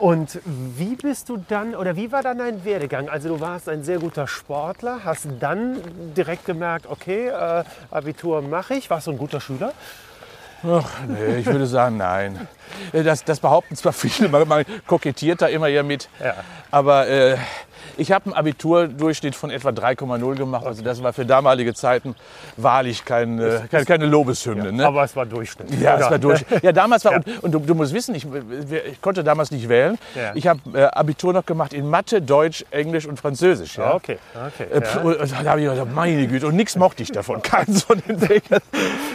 Und wie bist du dann, oder wie war dann dein Werdegang? Also du warst ein sehr guter Sportler, hast dann direkt gemerkt, okay, äh, Abitur mache ich. Warst du ein guter Schüler? Ach, nee, ich würde sagen, nein. Äh, Das, das behaupten zwar viele, man, man kokettiert da immer ja mit. Ja. Aber äh, ich habe einen Abiturdurchschnitt von etwa 3,0 gemacht. Also das war für damalige Zeiten wahrlich kein, äh, keine, keine Lobeshymne. ne? Aber es war Durchschnitt. Ja, es war durch. Ja, damals war, Ja. und, und du, du musst wissen, ich, ich konnte damals nicht wählen. Ja. Ich habe äh, Abitur noch gemacht in Mathe, Deutsch, Englisch und Französisch. Ja. Ah, Okay, okay. Äh, pf, und Da habe ich gedacht, meine Güte, und nichts mochte ich davon. Keinen von den Fächern.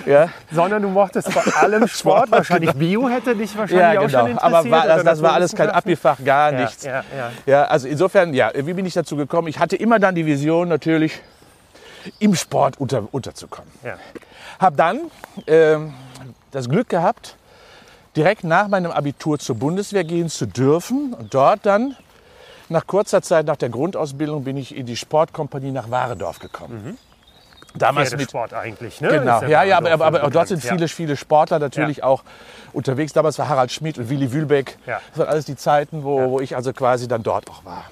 Ja, Sondern du mochtest vor allem Sport. wahrscheinlich Bio hätte dich wahrscheinlich ja auch schon genau. interessiert. Aber war, das, das war alles kein. Abifach, gar Ja, nichts. ja, ja. Ja, also insofern, ja, wie bin ich dazu gekommen? Ich hatte immer dann die Vision, natürlich im Sport unter, unterzukommen. Ja. Habe dann ähm, das Glück gehabt, direkt nach meinem Abitur zur Bundeswehr gehen zu dürfen. Und dort dann, nach kurzer Zeit nach der Grundausbildung, bin ich in die Sportkompanie nach Warendorf gekommen. Damals mit Pferdesport eigentlich, ne? Genau, ja, ja, aber, aber, aber dort sind viele, viele Sportler natürlich auch unterwegs. Damals war Harald Schmidt und Willi Wühlbeck. Ja. Das waren alles die Zeiten, wo, wo ich also quasi dann dort auch war.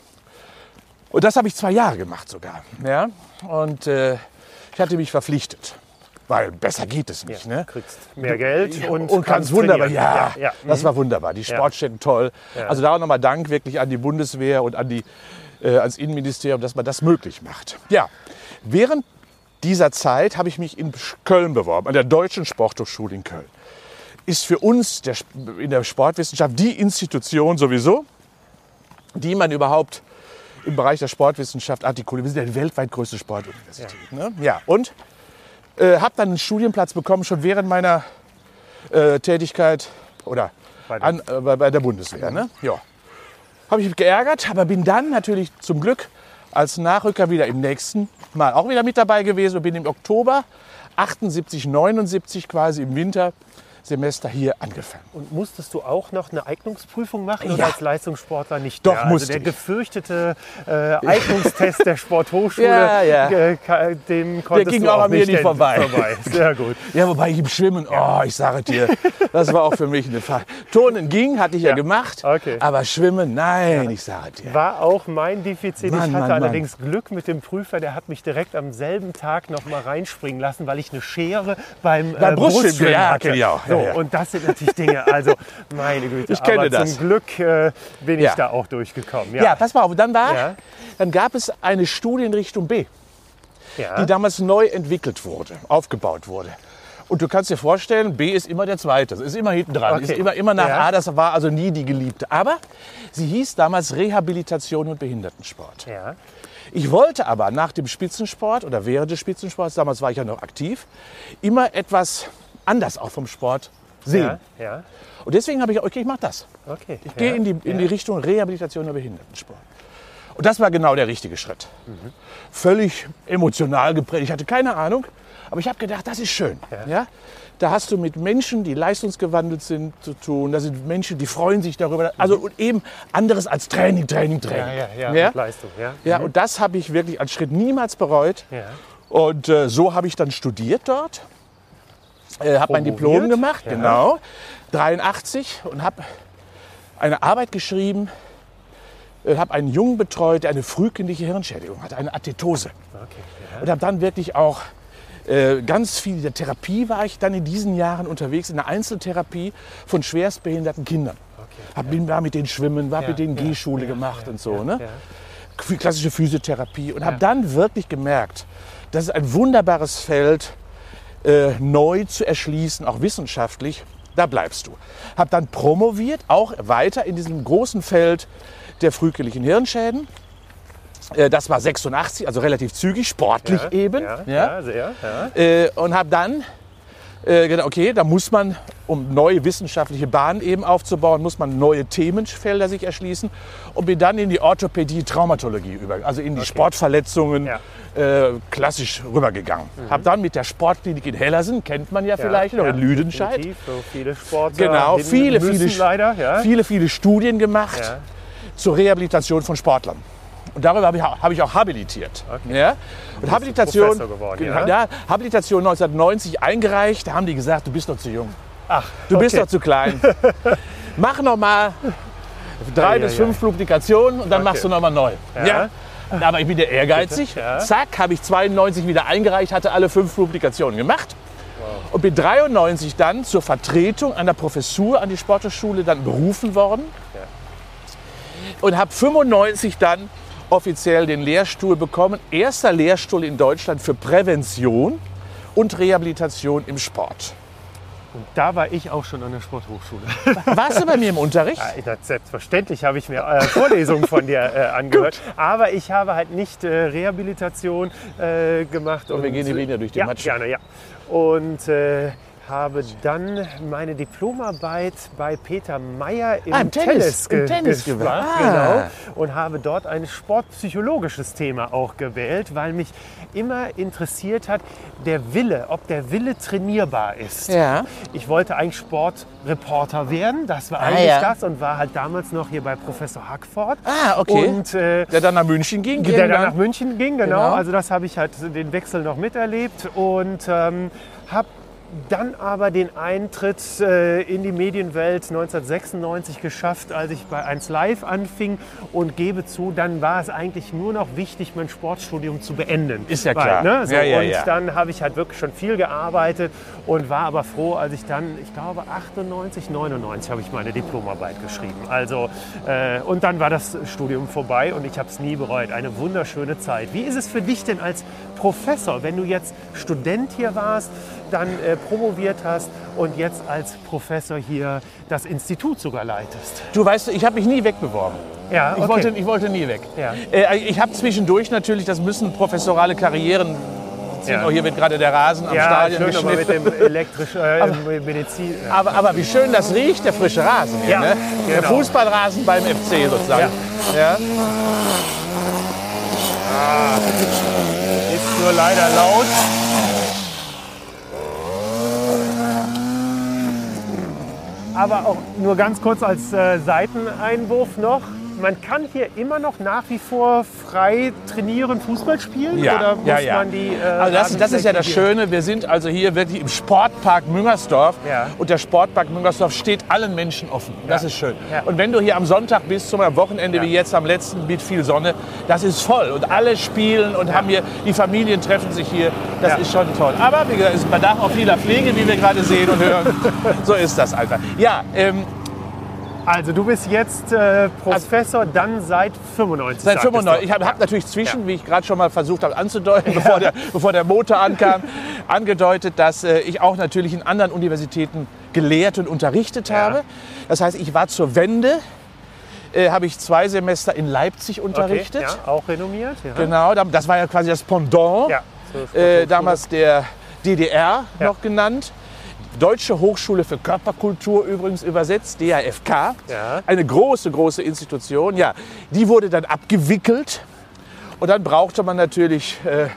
Und das habe ich zwei Jahre gemacht sogar. Ja? Und äh, ich hatte mich verpflichtet. Weil besser geht es nicht. Ja, ne? Du kriegst mehr Geld und, und ganz wunderbar, ja, ja, ja. das war wunderbar. Die Sportstätten toll. Also da auch nochmal Dank wirklich an die Bundeswehr und an die, äh, ans Innenministerium, dass man das möglich macht. Ja, während dieser Zeit habe ich mich in Köln beworben, an der Deutschen Sporthochschule in Köln. Ist für uns der, in der Sportwissenschaft die Institution sowieso, die man überhaupt im Bereich der Sportwissenschaft artikuliert. Wir sind ja die weltweit größte Sportuniversität. Ne? Ja, und äh, habe dann einen Studienplatz bekommen, schon während meiner äh, Tätigkeit oder Bei der- an, äh, bei, bei der Bundeswehr. Ne? Ja. Habe ich mich geärgert, aber bin dann natürlich zum Glück als Nachrücker wieder im nächsten Mal auch wieder mit dabei gewesen und bin im Oktober 78, 79 quasi im Wintersemester hier angefangen. Und musstest du auch noch eine Eignungsprüfung machen Ja. oder als Leistungssportler nicht Doch, mehr? Also musste der ich. gefürchtete äh, Eignungstest der Sporthochschule, Ja, ja. äh, dem konntest ging du auch an mir nicht nicht ent- vorbei. Sehr gut. Ja, wobei ich im Schwimmen, oh, ich sage dir, das war auch für mich eine Frage. Turnen ging, hatte ich ja, Ja. gemacht, Okay. aber Schwimmen, nein, ich sage dir. War auch mein Defizit. Mann, ich hatte Mann, Mann. allerdings Glück mit dem Prüfer, der hat mich direkt am selben Tag noch mal reinspringen lassen, weil ich eine Schere beim, äh, Beim Brustschwimmen, ja, hatte. auch, So, ja, ja. und das sind natürlich Dinge, also meine Güte. Ich kenne aber das. Zum Glück äh, bin Ja. ich da auch durchgekommen. Ja, pass mal auf. Dann, war, dann gab es eine Studienrichtung B, ja. die damals neu entwickelt wurde, aufgebaut wurde. Und du kannst dir vorstellen, B ist immer der Zweite. Ist immer hinten dran. Okay. Ist immer, immer nach. A. Das war also nie die Geliebte. Aber sie hieß damals Rehabilitation und Behindertensport. Ich wollte aber nach dem Spitzensport oder während des Spitzensports, damals war ich ja noch aktiv, immer etwas anders auch vom Sport sehen. Ja, ja. Und deswegen habe ich, okay, ich mache das. Okay. Ich gehe in die, in die Richtung Rehabilitation und Behindertensport. Und das war genau der richtige Schritt. Völlig emotional geprägt. Ich hatte keine Ahnung, aber ich habe gedacht, das ist schön. Ja. Da hast du mit Menschen, die leistungsgewandelt sind, zu tun. Da sind Menschen, die freuen sich darüber. Also und eben anderes als Training, Training, Training. Ja, ja, ja. Leistung, ja. Ja, und das habe ich wirklich als Schritt niemals bereut. Und äh, so habe ich dann studiert dort. Äh, habe mein? Diplom gemacht, Ja. genau, 83 und habe eine Arbeit geschrieben, äh, habe einen Jungen betreut, der eine frühkindliche Hirnschädigung hatte, eine Atetose. Okay. Und habe dann wirklich auch äh, ganz viel in der Therapie war ich dann in diesen Jahren unterwegs, in der Einzeltherapie von schwerstbehinderten Kindern. Hab, bin, war mit denen schwimmen, war Ja, mit denen ja, Gehschule ja, gemacht ja, und so. ja, ne? ja. Klassische Physiotherapie und habe dann wirklich gemerkt, das ist ein wunderbares Feld, äh, neu zu erschließen, auch wissenschaftlich. Da bleibst du. Habe dann promoviert, auch weiter in diesem großen Feld der frühkindlichen Hirnschäden. Äh, das war 86, also relativ zügig, sportlich Ja, eben. Ja, Ja? ja, sehr. Ja. Äh, und habe dann äh, gedacht, okay, da muss man, um neue wissenschaftliche Bahnen eben aufzubauen, muss man neue Themenfelder sich erschließen und bin dann in die Orthopädie, Traumatologie über, also in die Sportverletzungen Ja. Äh, klassisch rübergegangen. Habe dann mit der Sportklinik in Hellersen, kennt man ja, vielleicht, oder in Lüdenscheid, So viele Sportler Genau, viele, viele, leider. Ja. viele, viele Studien gemacht Ja. zur Rehabilitation von Sportlern. Und darüber habe ich, hab ich auch habilitiert. Okay. Ja? Und Habilitation, geworden, genau, ja? Habilitation 1990 eingereicht. Da haben die gesagt, du bist noch zu jung. Ach, Du bist okay. noch zu klein. Mach noch mal drei Ei, bis fünf Publikationen und dann Okay. machst du noch mal neu. Ja. Aber ich bin ja ehrgeizig. Ja. Zack, habe ich 92 wieder eingereicht, hatte alle fünf Publikationen gemacht. Und bin 93 dann zur Vertretung an der Professur an die Sporthochschule dann berufen worden. Und habe 95 dann offiziell den Lehrstuhl bekommen. Erster Lehrstuhl in Deutschland für Prävention und Rehabilitation im Sport. Und da war ich auch schon an der Sporthochschule. Warst du bei mir im Unterricht? Ja, selbstverständlich habe ich mir äh, Vorlesungen von dir äh, angehört. Aber ich habe halt nicht äh, Rehabilitation äh, gemacht. Und wir gehen die Linie durch den ja, Matsch. gerne, ja. Und äh, habe dann meine Diplomarbeit bei Peter Meyer im, Ah, im Tennis, im ge- Tennis gemacht. gemacht. Ah. Genau. Und habe dort ein sportpsychologisches Thema auch gewählt, weil mich immer interessiert hat, der Wille, ob der Wille trainierbar ist. Ja. Ich wollte eigentlich Sportreporter werden, das war Ah, eigentlich ja. das und war halt damals noch hier bei Professor Hackford. Ah, okay. Und äh, Der dann nach München ging. der dann nach München ging, genau. Genau. Also das habe ich halt den Wechsel noch miterlebt und ähm, habe dann aber den Eintritt äh, in die Medienwelt 1996 geschafft, als ich bei 1 Live anfing und gebe zu, dann war es eigentlich nur noch wichtig, mein Sportstudium zu beenden. Ist ja Weil, klar. Ne, so, Ja, ja, und ja. dann habe ich halt wirklich schon viel gearbeitet und war aber froh, als ich dann, ich glaube 98, 99 habe ich meine Diplomarbeit geschrieben. Also äh, und dann war das Studium vorbei und ich habe es nie bereut. Eine wunderschöne Zeit. Wie ist es für dich denn als Professor, wenn du jetzt Student hier warst, dann äh, promoviert hast und jetzt als Professor hier das Institut sogar leitest? Du weißt, ich habe mich nie wegbeworben. Ja, Ich, wollte, ich wollte nie weg. Ja. Äh, ich habe zwischendurch natürlich, das müssen professorale Karrieren. Ja. Oh, hier wird gerade der Rasen am Ja, Stadion schön mit dem elektrischen äh, Medizin. Ja. Aber, aber wie schön das riecht, der frische Rasen hier. Ja, ne? Der genau. Fußballrasen beim FC sozusagen. Ja. Nur leider laut. Aber auch nur ganz kurz als äh, Seiteneinwurf noch. Man kann hier immer noch nach wie vor frei trainieren, Fußball spielen? Ja, oder muss ja, ja. man die. Äh, Also das, das ist ja das Schöne. Wir sind also hier wirklich im Sportpark Müngersdorf. Ja. Und der Sportpark Müngersdorf steht allen Menschen offen. Das ist schön. Und wenn du hier am Sonntag bist, zum Wochenende wie jetzt am letzten mit viel Sonne, das ist voll. Und alle spielen und haben hier, die Familien treffen sich hier. Das ist schon toll. Aber wie gesagt, es bedarf auch vieler Pflege, wie wir gerade sehen und hören. so ist das einfach. Ja, ähm, Also du bist jetzt äh, Professor dann seit 95. Seit sagtest 95. du. Ich habe Ja. hab natürlich zwischen, wie ich gerade schon mal versucht habe anzudeuten, bevor, der, bevor der Motor ankam, angedeutet, dass äh, ich auch natürlich in anderen Universitäten gelehrt und unterrichtet Ja. habe. Das heißt, ich war zur Wende, äh, habe ich zwei Semester in Leipzig Okay, unterrichtet. ja, auch renommiert. Ja. Genau, da- das war ja quasi das Pendant, Ja, zur äh, damals der DDR Ja. noch genannt. Deutsche Hochschule für Körperkultur übrigens übersetzt, DHFK. Ja. Eine große, große Institution. Ja, die wurde dann abgewickelt. Und dann brauchte man natürlich äh,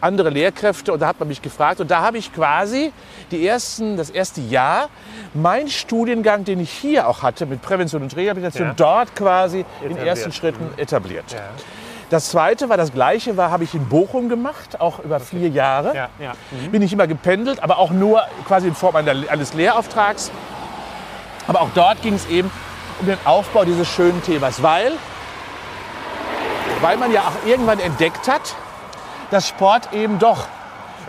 andere Lehrkräfte. Und da hat man mich gefragt. Und da habe ich quasi die ersten, das erste Jahr mein Studiengang, den ich hier auch hatte mit Prävention und Rehabilitation, Ja. dort quasi in Etabliert. ersten Schritten etabliert. Ja. Das zweite war das gleiche, war habe ich in Bochum gemacht, auch über vier Jahre. Ja, ja. Bin ich immer gependelt, aber auch nur quasi in Form eines Lehrauftrags. Aber auch dort ging es eben um den Aufbau dieses schönen Themas, weil, weil man ja auch irgendwann entdeckt hat, dass Sport eben doch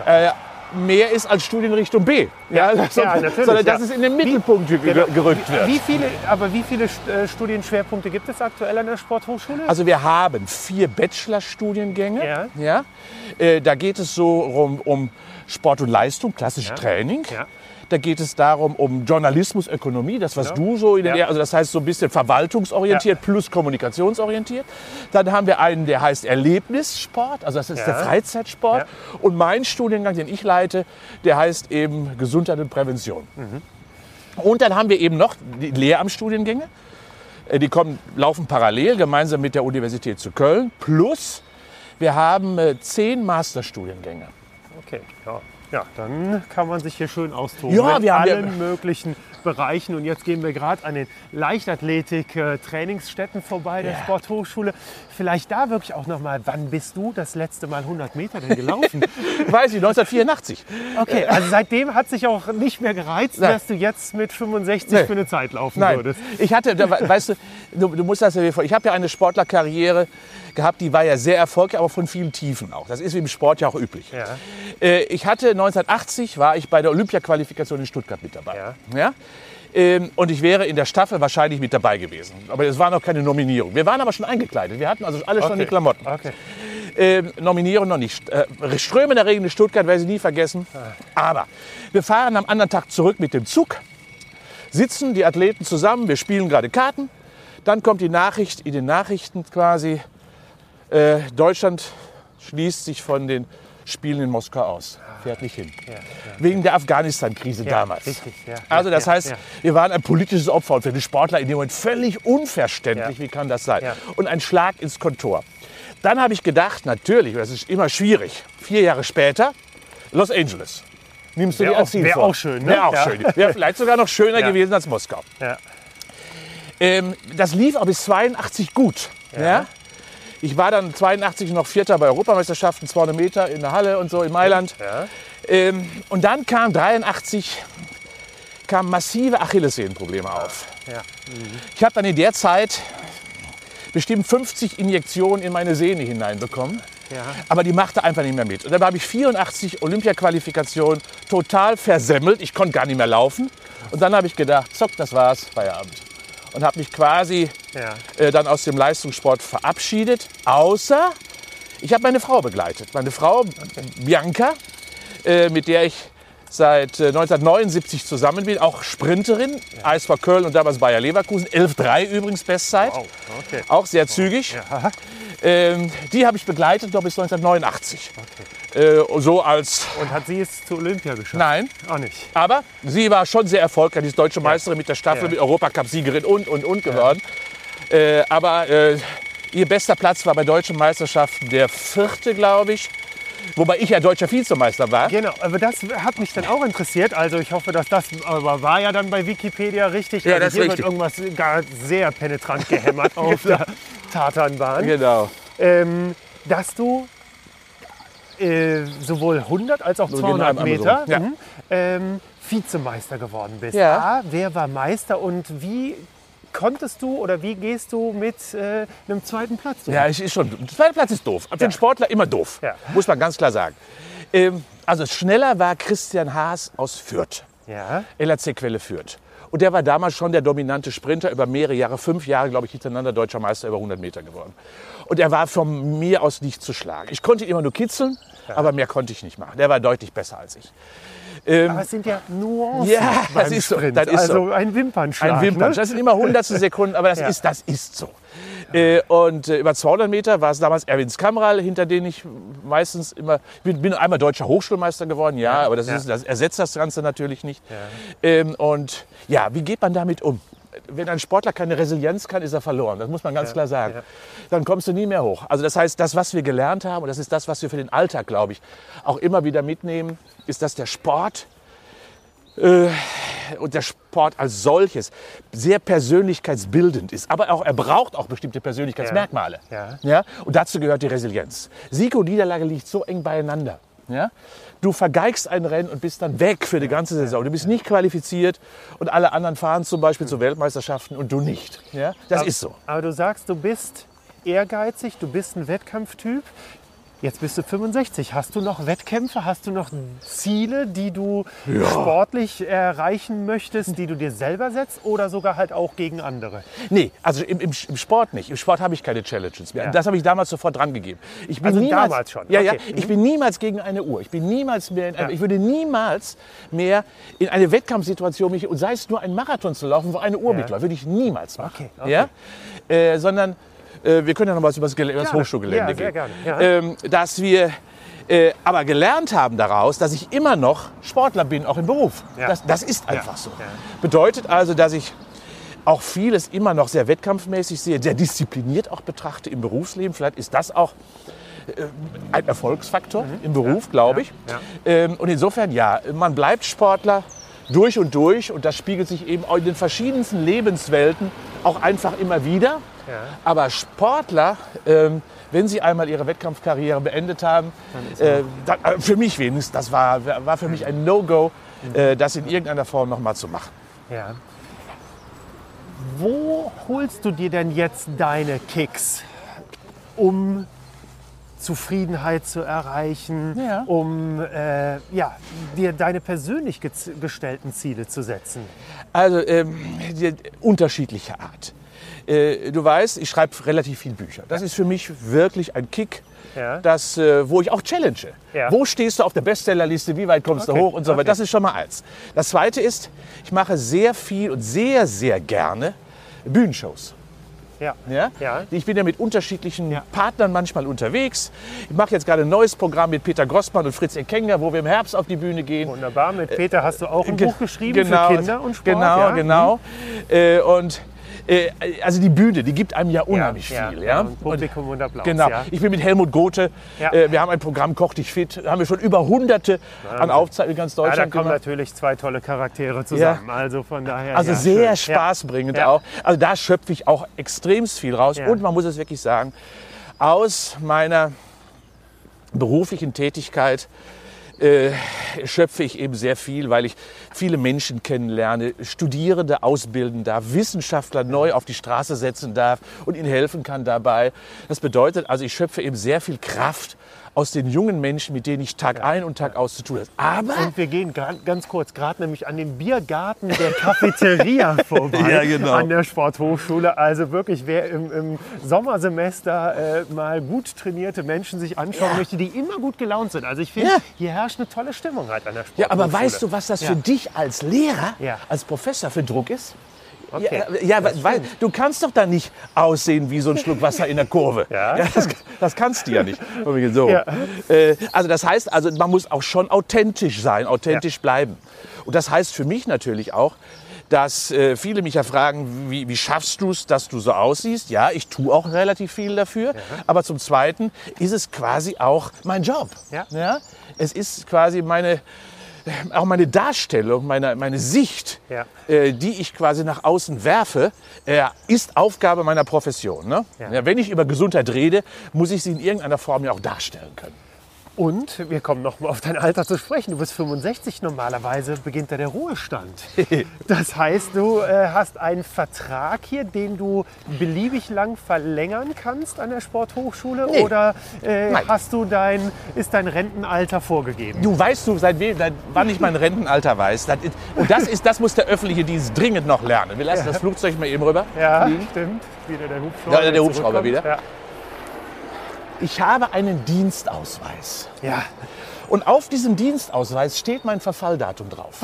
äh, mehr ist als Studienrichtung B. Ja, also, ja, natürlich, sondern dass ja. es in den Mittelpunkt ge- Genau. gerückt wird. Wie viele, aber wie viele äh, Studienschwerpunkte gibt es aktuell an der Sporthochschule? Also wir haben vier Bachelorstudiengänge. Ja. Ja? Äh, da geht es so um, um Sport und Leistung, klassisch Training. Ja. Da geht es darum um Journalismus, Ökonomie, das was Genau. du so in der, Ja. also das heißt so ein bisschen verwaltungsorientiert plus kommunikationsorientiert. Dann haben wir einen, der heißt Erlebnissport, also das ist Ja. der Freizeitsport. Ja. Und mein Studiengang, den ich leite, der heißt eben Gesundheit und Prävention. Mhm. Und dann haben wir eben noch die Lehramtsstudiengänge. Äh, Die kommen, laufen parallel gemeinsam mit der Universität zu Köln. Plus wir haben äh, zehn Masterstudiengänge. Okay, ja. Ja, dann kann man sich hier schön austoben. Ja, mit wir haben ja- allen möglichen Bereichen. Und jetzt gehen wir gerade an den Leichtathletik-Trainingsstätten vorbei der Sporthochschule. Vielleicht da wirklich auch noch mal, wann bist du das letzte Mal 100 Meter denn gelaufen? Weiß ich, 1984. Okay, also seitdem hat sich auch nicht mehr gereizt, Nein. dass du jetzt mit 65 Nee. für eine Zeit laufen Nein, würdest. ich hatte, da, weißt du, du, du musst das ja vor. Ich habe ja eine Sportlerkarriere gehabt, die war ja sehr erfolgreich, aber von vielen Tiefen auch. Das ist wie im Sport ja auch üblich. Ja. Äh, ich hatte 1980 war ich bei der Olympiaqualifikation in Stuttgart mit dabei. Ja. Ja? Ähm, und ich wäre in der Staffel wahrscheinlich mit dabei gewesen. Aber es war noch keine Nominierung. Wir waren aber schon eingekleidet. Wir hatten also alle schon Okay. die Klamotten. Okay. Ähm, Nominierung noch nicht. Äh, strömender Regen in Stuttgart, werde ich nie vergessen. Aber wir fahren am anderen Tag zurück mit dem Zug, sitzen die Athleten zusammen, wir spielen gerade Karten. Dann kommt die Nachricht in den Nachrichten quasi, äh, Deutschland schließt sich von den Spielen in Moskau aus. Fährt nicht hin. Wegen der Afghanistan-Krise damals. richtig, ja. Also das Ja, heißt, ja. wir waren ein politisches Opfer und für die Sportler in dem Moment völlig unverständlich. Ja. Wie kann das sein? Ja. Und ein Schlag ins Kontor. Dann habe ich gedacht, natürlich, das ist immer schwierig, vier Jahre später, Los Angeles. Nimmst du Wär dir als auch- Ziel wär vor. auch schön, ne? Wäre auch Ja. schön. Wäre vielleicht sogar noch schöner Ja. gewesen als Moskau. Ja. Ähm, das lief auch bis 82 gut. Ja. Ich war dann 82 noch Vierter bei Europameisterschaften, 200 Meter in der Halle und so in Mailand. Ja. Ähm, und dann kam 83 kamen massive Achillessehnenprobleme auf. Ja. Ich habe dann in der Zeit bestimmt 50 Injektionen in meine Sehne hineinbekommen. Ja. Aber die machte einfach nicht mehr mit. Und dann habe ich 84 Olympia-Qualifikationen total versemmelt. Ich konnte gar nicht mehr laufen. Und dann habe ich gedacht, zock, das war's, Feierabend. Und habe mich quasi Ja. äh, dann aus dem Leistungssport verabschiedet. Außer, ich habe meine Frau begleitet. Meine Frau, Bianca, äh, mit der ich seit äh, 1979 zusammen bin, auch Sprinterin, ISV Köln und damals Bayer Leverkusen, 11,3 übrigens Bestzeit, Wow, okay. auch sehr zügig. Ähm, die habe ich begleitet noch bis 1989. Äh, so als, Und hat sie es zu Olympia geschafft? nein, Auch nicht. aber sie war schon sehr erfolgreich, die ist deutsche Meisterin mit der Staffel, mit Europacup-Siegerin und, und, und geworden. Äh, aber äh, ihr bester Platz war bei deutschen Meisterschaften der vierte, glaube ich. Wobei ich ja deutscher Vizemeister war. Genau, aber das hat mich dann auch interessiert. Also ich hoffe, dass das aber war ja dann bei Wikipedia richtig. Ja, also das ist hier richtig. wird irgendwas gar sehr penetrant gehämmert auf der Tatanbahn. Genau. Ähm, dass du äh, sowohl 100 als auch So 200 genau, einmal so. Meter Ja. mhm, ähm, Vizemeister geworden bist. Ja. A, wer war Meister und wie konntest du oder wie gehst du mit äh, einem zweiten Platz um? Ja, ist schon. Der zweite Platz ist doof. Für den Sportler immer doof. Ja. Muss man ganz klar sagen. Ähm, also schneller war Christian Haas aus Fürth. ja. LAC Quelle Fürth. Und der war damals schon der dominante Sprinter über mehrere Jahre, fünf Jahre, glaube ich, hintereinander deutscher Meister über 100 Meter geworden. Und er war von mir aus nicht zu schlagen. Ich konnte ihn immer nur kitzeln, aber mehr konnte ich nicht machen. Der war deutlich besser als ich. Aber es sind ja Nuancen Ja, das ist so, das ist also so. ein Wimpernschlag. Ein Wimpern. Ne? Das sind immer hundertstel Sekunden, aber das, Ja. ist, das ist so. Äh, und äh, über 200 Meter war es damals Erwins Kamral, hinter den ich meistens immer, ich bin, bin einmal deutscher Hochschulmeister geworden, ja, aber das, ja. Ist, das ersetzt das Ganze natürlich nicht. Ähm, und ja, wie geht man damit um? Wenn ein Sportler keine Resilienz kann, ist er verloren. Das muss man ganz klar sagen. ja. Dann kommst du nie mehr hoch. Also das heißt, das, was wir gelernt haben, und das ist das, was wir für den Alltag, glaube ich, auch immer wieder mitnehmen, ist, dass der Sport und der Sport als solches sehr persönlichkeitsbildend ist. Aber auch, er braucht auch bestimmte Persönlichkeitsmerkmale. Ja. Ja? Und dazu gehört die Resilienz. Sieg und Niederlage liegt so eng beieinander. Ja? Du vergeigst ein Rennen und bist dann weg für die ganze Saison. Du bist nicht qualifiziert und alle anderen fahren zum Beispiel zu Weltmeisterschaften und du nicht. Ja? Das ist so. Aber du sagst, du bist ehrgeizig, du bist ein Wettkampftyp. Jetzt bist du 65. Hast du noch Wettkämpfe? Hast du noch Ziele, die du sportlich erreichen möchtest, die du dir selber setzt oder sogar halt auch gegen andere? Nee, also im, im, im Sport nicht. Im Sport habe ich keine Challenges mehr. Ja. Das habe ich damals sofort dran gegeben. Ich bin Also niemals, damals schon, Ja, ja. okay. Ich bin niemals gegen eine Uhr. Ich bin niemals mehr, in, Ja. ich würde niemals mehr in eine Wettkampfsituation mich, und sei es nur ein Marathon zu laufen, wo eine Uhr Ja. mitläuft, würde ich niemals machen. Okay, okay. Ja? Äh, sondern wir können ja noch was über das, Gele- das. Hochschulgelände Ja, gerne. Ja. Ähm, dass wir äh, aber gelernt haben daraus, dass ich immer noch Sportler bin, auch im Beruf. Ja. Das, das ist einfach Ja. so. Ja. Bedeutet also, dass ich auch vieles immer noch sehr wettkampfmäßig sehe, sehr diszipliniert auch betrachte im Berufsleben. Vielleicht ist das auch äh, ein Erfolgsfaktor im Beruf, glaube ich. Mhm. Ähm, und insofern, ja, man bleibt Sportler durch und durch und das spiegelt sich eben auch in den verschiedensten Lebenswelten auch einfach immer wieder. Ja. Aber Sportler, ähm, wenn sie einmal ihre Wettkampfkarriere beendet haben, äh, da, äh, für mich wenigstens, das war, war für mich ein No-Go, äh, das in irgendeiner Form nochmal zu machen. Ja. Wo holst du dir denn jetzt deine Kicks, um Zufriedenheit zu erreichen, Ja. um äh, ja, dir deine persönlich gestellten Ziele zu setzen? Also ähm, unterschiedliche Art. Äh, du weißt, ich schreibe relativ viel Bücher. Das ist für mich wirklich ein Kick, Ja. das, äh, wo ich auch challenge. Ja. Wo stehst du auf der Bestsellerliste, wie weit kommst Okay, du hoch und so weiter. okay. Das ist schon mal eins. Das zweite ist, ich mache sehr viel und sehr, sehr gerne Bühnenshows. Ja. Ja? Ja. Ich bin ja mit unterschiedlichen Partnern manchmal unterwegs. Ich mache jetzt gerade ein neues Programm mit Peter Grossmann und Fritz Ekenga, wo wir im Herbst auf die Bühne gehen. Wunderbar. Mit Peter hast du auch ein Ge- Buch geschrieben genau, für Kinder und Sport. Genau, ja? genau. Äh, und äh, also die Bühne, die gibt einem ja unheimlich ja, viel. ja, Ja, und Publikum und Applaus, Genau. Ich bin mit Helmut Gothe. Äh, wir haben ein Programm Koch dich fit. Da haben wir schon über hunderte an Aufzeichnungen in ganz Ja, da Deutschland kommen gemacht. natürlich zwei tolle Charaktere zusammen. Also von daher. Also sehr schön. spaßbringend auch. Also da schöpfe ich auch extremst viel raus. Und man muss es wirklich sagen, aus meiner beruflichen Tätigkeit äh, schöpfe ich eben sehr viel, weil ich viele Menschen kennenlerne, Studierende ausbilden darf, Wissenschaftler neu auf die Straße setzen darf und ihnen helfen kann dabei. Das bedeutet also, ich schöpfe eben sehr viel Kraft aus den jungen Menschen, mit denen ich Tag ein und Tag aus zu tun habe. Aber Und wir gehen grad, ganz kurz gerade nämlich an dem Biergarten der Cafeteria vorbei Ja, genau. an der Sporthochschule. Also wirklich, wer im, im Sommersemester äh, mal gut trainierte Menschen sich anschauen Ja. möchte, die immer gut gelaunt sind. Also ich finde, Ja. hier herrscht eine tolle Stimmung halt an der Ja, Sporthochschule. aber weißt du, was das Ja. für dich als Lehrer, Ja. als Professor für Druck ist? Okay. Ja, ja weil, du kannst doch da nicht aussehen wie so ein Schluck Wasser in der Kurve. Ja. das, das kannst du ja nicht. So. Ja. Äh, also das heißt, also man muss auch schon authentisch sein, authentisch bleiben. Und das heißt für mich natürlich auch, dass äh, viele mich ja fragen, wie, wie schaffst du es, dass du so aussiehst? Ja, ich tue auch relativ viel dafür. Aber zum Zweiten ist es quasi auch mein Job. Ja. Es ist quasi meine, auch meine Darstellung, meine, meine Sicht, Ja. äh, die ich quasi nach außen werfe, äh, ist Aufgabe meiner Profession. Ne? Ja. Ja, wenn ich über Gesundheit rede, muss ich sie in irgendeiner Form ja auch darstellen können. Und wir kommen noch mal auf dein Alter zu sprechen. Du bist 65, normalerweise beginnt da der Ruhestand. Das heißt, du äh, hast einen Vertrag hier, den du beliebig lang verlängern kannst an der Sporthochschule Nee. oder äh, hast du dein ist dein Rentenalter vorgegeben? Du weißt du, seit, seit wann ich mein Rentenalter weiß. Das ist, und das, ist, das muss der öffentliche Dienst dringend noch lernen. Wir lassen das Flugzeug mal eben rüber. Ja, fliegen. stimmt. Wieder der Hubschrauber. Ja, der Hubschrauber wieder. Ja. Ich habe einen Dienstausweis. ja. Und auf diesem Dienstausweis steht mein Verfalldatum drauf.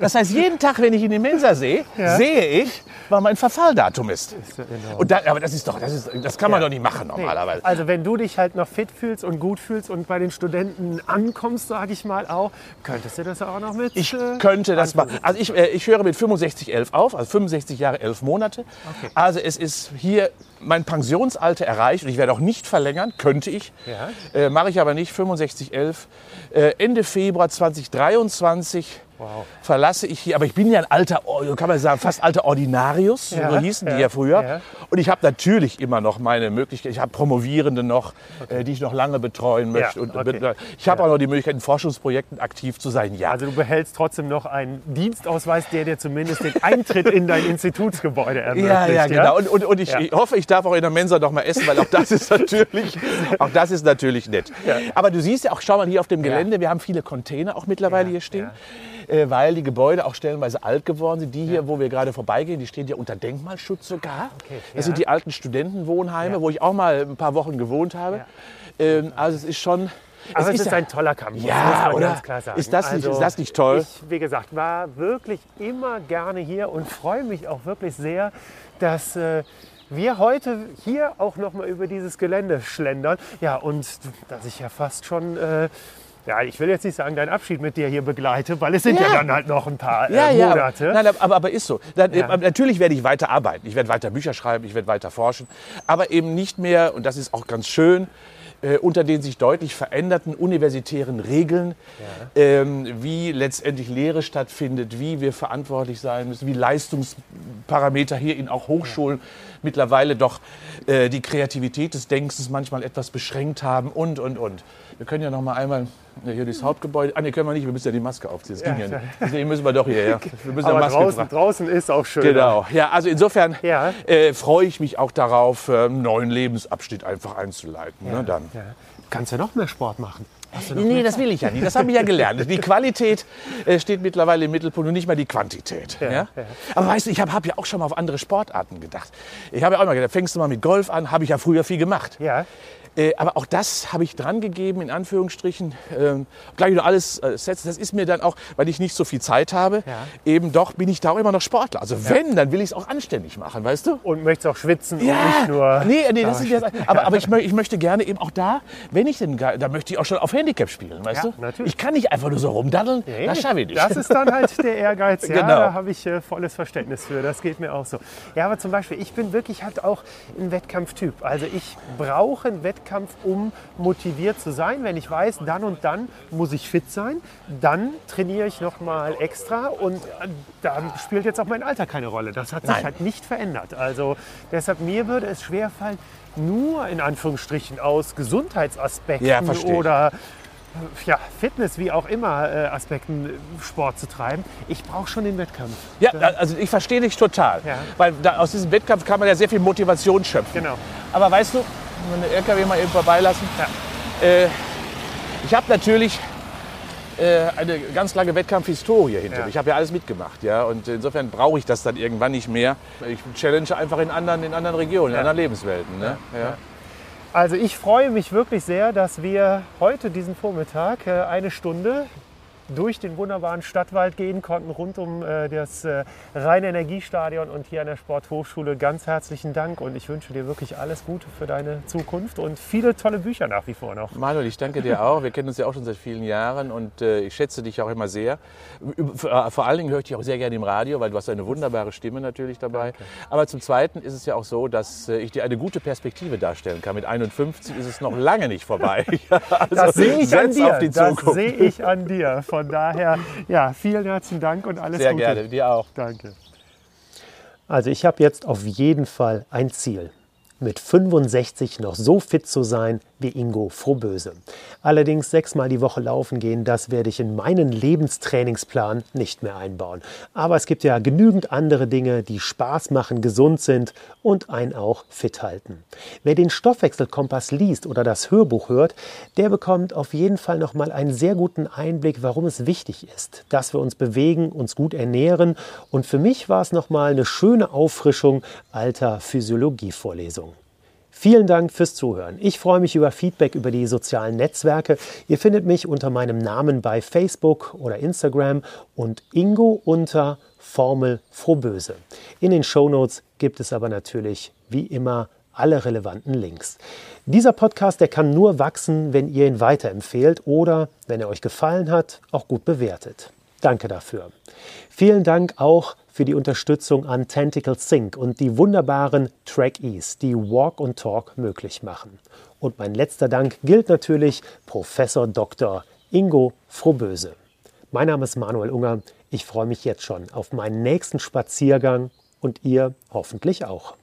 Das heißt, jeden Tag, wenn ich in die Mensa sehe, Ja. sehe ich, wann mein Verfalldatum ist. ja enorm. Und da, aber das ist doch, das, ist, das kann man Ja. doch nicht machen normalerweise. Also wenn du dich halt noch fit fühlst und gut fühlst und bei den Studenten ankommst, sage ich mal auch, könntest du das auch noch mit? Ich äh, könnte das machen. Also ich, äh, ich höre mit 65, 11 auf, also 65 Jahre, 11 Monate. Okay. Also es ist hier mein Pensionsalter erreicht und ich werde auch nicht verlängern, könnte ich. Ja. Äh, Mache ich aber nicht, 65, 11. Äh, Ende Februar 2023 Wow. verlasse ich hier, aber ich bin ja ein alter, kann man sagen, fast alter Ordinarius, so Ja, hießen die ja, ja früher. ja. Und ich habe natürlich immer noch meine Möglichkeit, ich habe Promovierende noch, äh, die ich noch lange betreuen möchte. Ja, und, okay. Ich habe auch noch die Möglichkeit, in Forschungsprojekten aktiv zu sein, ja. Also du behältst trotzdem noch einen Dienstausweis, der dir zumindest den Eintritt in dein Institutsgebäude ermöglicht. Ja, ja, genau. Und, und, und ich, Ja. ich hoffe, ich darf auch in der Mensa noch mal essen, weil auch das ist natürlich, auch das ist natürlich nett. Aber du siehst ja auch, schau mal hier auf dem Gelände, wir haben viele Container auch mittlerweile Ja, hier stehen, weil die Gebäude auch stellenweise alt geworden sind. Die hier, wo wir gerade vorbeigehen, die stehen ja unter Denkmalschutz sogar. Okay, Das ja. sind die alten Studentenwohnheime, Ja. wo ich auch mal ein paar Wochen gewohnt habe. Ähm, also es ist schon... Aber es ist, ja- ein toller Campus, Ja, oder? Also Ist das nicht- ist das nicht toll? Ich, wie gesagt, war wirklich immer gerne hier und freue mich auch wirklich sehr, dass äh, wir heute hier auch noch mal über dieses Gelände schlendern. Ja, und dass ich ja fast schon... Äh, ja, ich will jetzt nicht sagen, deinen Abschied mit dir hier begleite, weil es sind ja, Ja. dann halt noch ein paar Ja, äh, ja, Monate. aber, nein, aber, aber ist so. Dann, Ja. äh, Natürlich werde ich weiter arbeiten. Ich werde weiter Bücher schreiben, ich werde weiter forschen. Aber eben nicht mehr, und das ist auch ganz schön, äh, unter den sich deutlich veränderten universitären Regeln, ähm, wie letztendlich Lehre stattfindet, wie wir verantwortlich sein müssen, wie Leistungsparameter hier in auch Hochschulen mittlerweile doch äh, die Kreativität des Denkens manchmal etwas beschränkt haben und, und, und. Wir können ja noch mal einmal ja, hier durchs Hauptgebäude. Ah, nee, können wir nicht, wir müssen ja die Maske aufziehen. Das ging ja, Ja, nicht. Deswegen müssen wir doch hierher. Wir müssen ja aber Maske draußen, tragen. draußen ist auch schön. Genau. Ja, also insofern Ja. äh, freue ich mich auch darauf, einen neuen Lebensabschnitt einfach einzuleiten. Ne, dann. Ja. Kannst ja noch mehr Sport machen. Nee, das will ich ja nicht. Das habe ich ja gelernt. Die Qualität äh, steht mittlerweile im Mittelpunkt und nicht mal die Quantität. Ja, ja. Aber weißt du, ich habe hab ja auch schon mal auf andere Sportarten gedacht. Ich habe ja auch mal gedacht, fängst du mal mit Golf an, habe ich ja früher viel gemacht. Ja. Äh, aber auch das habe ich dran gegeben, in Anführungsstrichen. Ähm, gleich noch alles äh, setzen. Das ist mir dann auch, weil ich nicht so viel Zeit habe, Ja. eben doch bin ich da auch immer noch Sportler. Also wenn, dann will ich es auch anständig machen, weißt du? Und möchtest auch schwitzen und nicht nur. nee, nee, das ist ja, aber, aber ich, mö- ich möchte gerne eben auch da, wenn ich denn, da möchte ich auch schon auf Handicap spielen, weißt Ja, du? natürlich. Ich kann nicht einfach nur so rumdaddeln, Nee, das schaffe ich nicht. Das ist dann halt der Ehrgeiz. Ja, Genau. da habe ich äh, volles Verständnis für. Das geht mir auch so. Ja, aber zum Beispiel, ich bin wirklich halt auch ein Wettkampftyp. Also ich brauche einen Wettkampf, um motiviert zu sein. Wenn ich weiß, dann und dann muss ich fit sein, dann trainiere ich noch mal extra und äh, da spielt jetzt auch mein Alter keine Rolle. Das hat sich Nein. halt nicht verändert. Also deshalb mir würde es schwerfallen, nur in Anführungsstrichen aus Gesundheitsaspekten Ja, oder ja, Fitness, wie auch immer, äh, Aspekten äh, Sport zu treiben. Ich brauche schon den Wettkampf. Ja, also ich verstehe dich total. Ja. Weil da, aus diesem Wettkampf kann man ja sehr viel Motivation schöpfen. Genau. Aber weißt du, wenn wir den LKW mal eben vorbeilassen, Ja. äh, ich habe natürlich äh, eine ganz lange Wettkampfhistorie hinter Ja. mir. Ich habe ja alles mitgemacht, ja. Und insofern brauche ich das dann irgendwann nicht mehr. Ich challenge einfach in anderen, in anderen Regionen, in anderen Lebenswelten. Ne? Also ich freue mich wirklich sehr, dass wir heute diesen Vormittag äh, eine Stunde durch den wunderbaren Stadtwald gehen konnten, rund um äh, das äh, Rhein-Energiestadion und hier an der Sporthochschule. Ganz herzlichen Dank und ich wünsche dir wirklich alles Gute für deine Zukunft und viele tolle Bücher nach wie vor noch. Manuel, ich danke dir auch. Wir kennen uns ja auch schon seit vielen Jahren und äh, ich schätze dich auch immer sehr. Vor allen Dingen höre ich dich auch sehr gerne im Radio, weil du hast eine wunderbare Stimme natürlich dabei. Danke. Aber zum Zweiten ist es ja auch so, dass ich dir eine gute Perspektive darstellen kann. Mit 51 ist es noch lange nicht vorbei. also das sehe ich an dir. Das sehe ich an dir. Von daher, ja, vielen herzlichen Dank und alles sehr Gute. Sehr gerne, dir auch. Danke. Also ich habe jetzt auf jeden Fall ein Ziel mit 65 noch so fit zu sein wie Ingo Frohböse. Allerdings sechsmal die Woche laufen gehen, das werde ich in meinen Lebenstrainingsplan nicht mehr einbauen. Aber es gibt ja genügend andere Dinge, die Spaß machen, gesund sind und einen auch fit halten. Wer den Stoffwechselkompass liest oder das Hörbuch hört, der bekommt auf jeden Fall noch mal einen sehr guten Einblick, warum es wichtig ist, dass wir uns bewegen, uns gut ernähren und für mich war es noch mal eine schöne Auffrischung alter Physiologievorlesungen. Vielen Dank fürs Zuhören. Ich freue mich über Feedback über die sozialen Netzwerke. Ihr findet mich unter meinem Namen bei Facebook oder Instagram und Ingo unter Formel Frohböse. In den Shownotes gibt es aber natürlich wie immer alle relevanten Links. Dieser Podcast, der kann nur wachsen, wenn ihr ihn weiterempfehlt oder, wenn er euch gefallen hat, auch gut bewertet. Danke dafür. Vielen Dank auch für die Unterstützung an Tentacle Sync und die wunderbaren Trackies, die Walk und Talk möglich machen. Und mein letzter Dank gilt natürlich Professor Dr. Ingo Frohböse. Mein Name ist Manuel Unger. Ich freue mich jetzt schon auf meinen nächsten Spaziergang und ihr hoffentlich auch.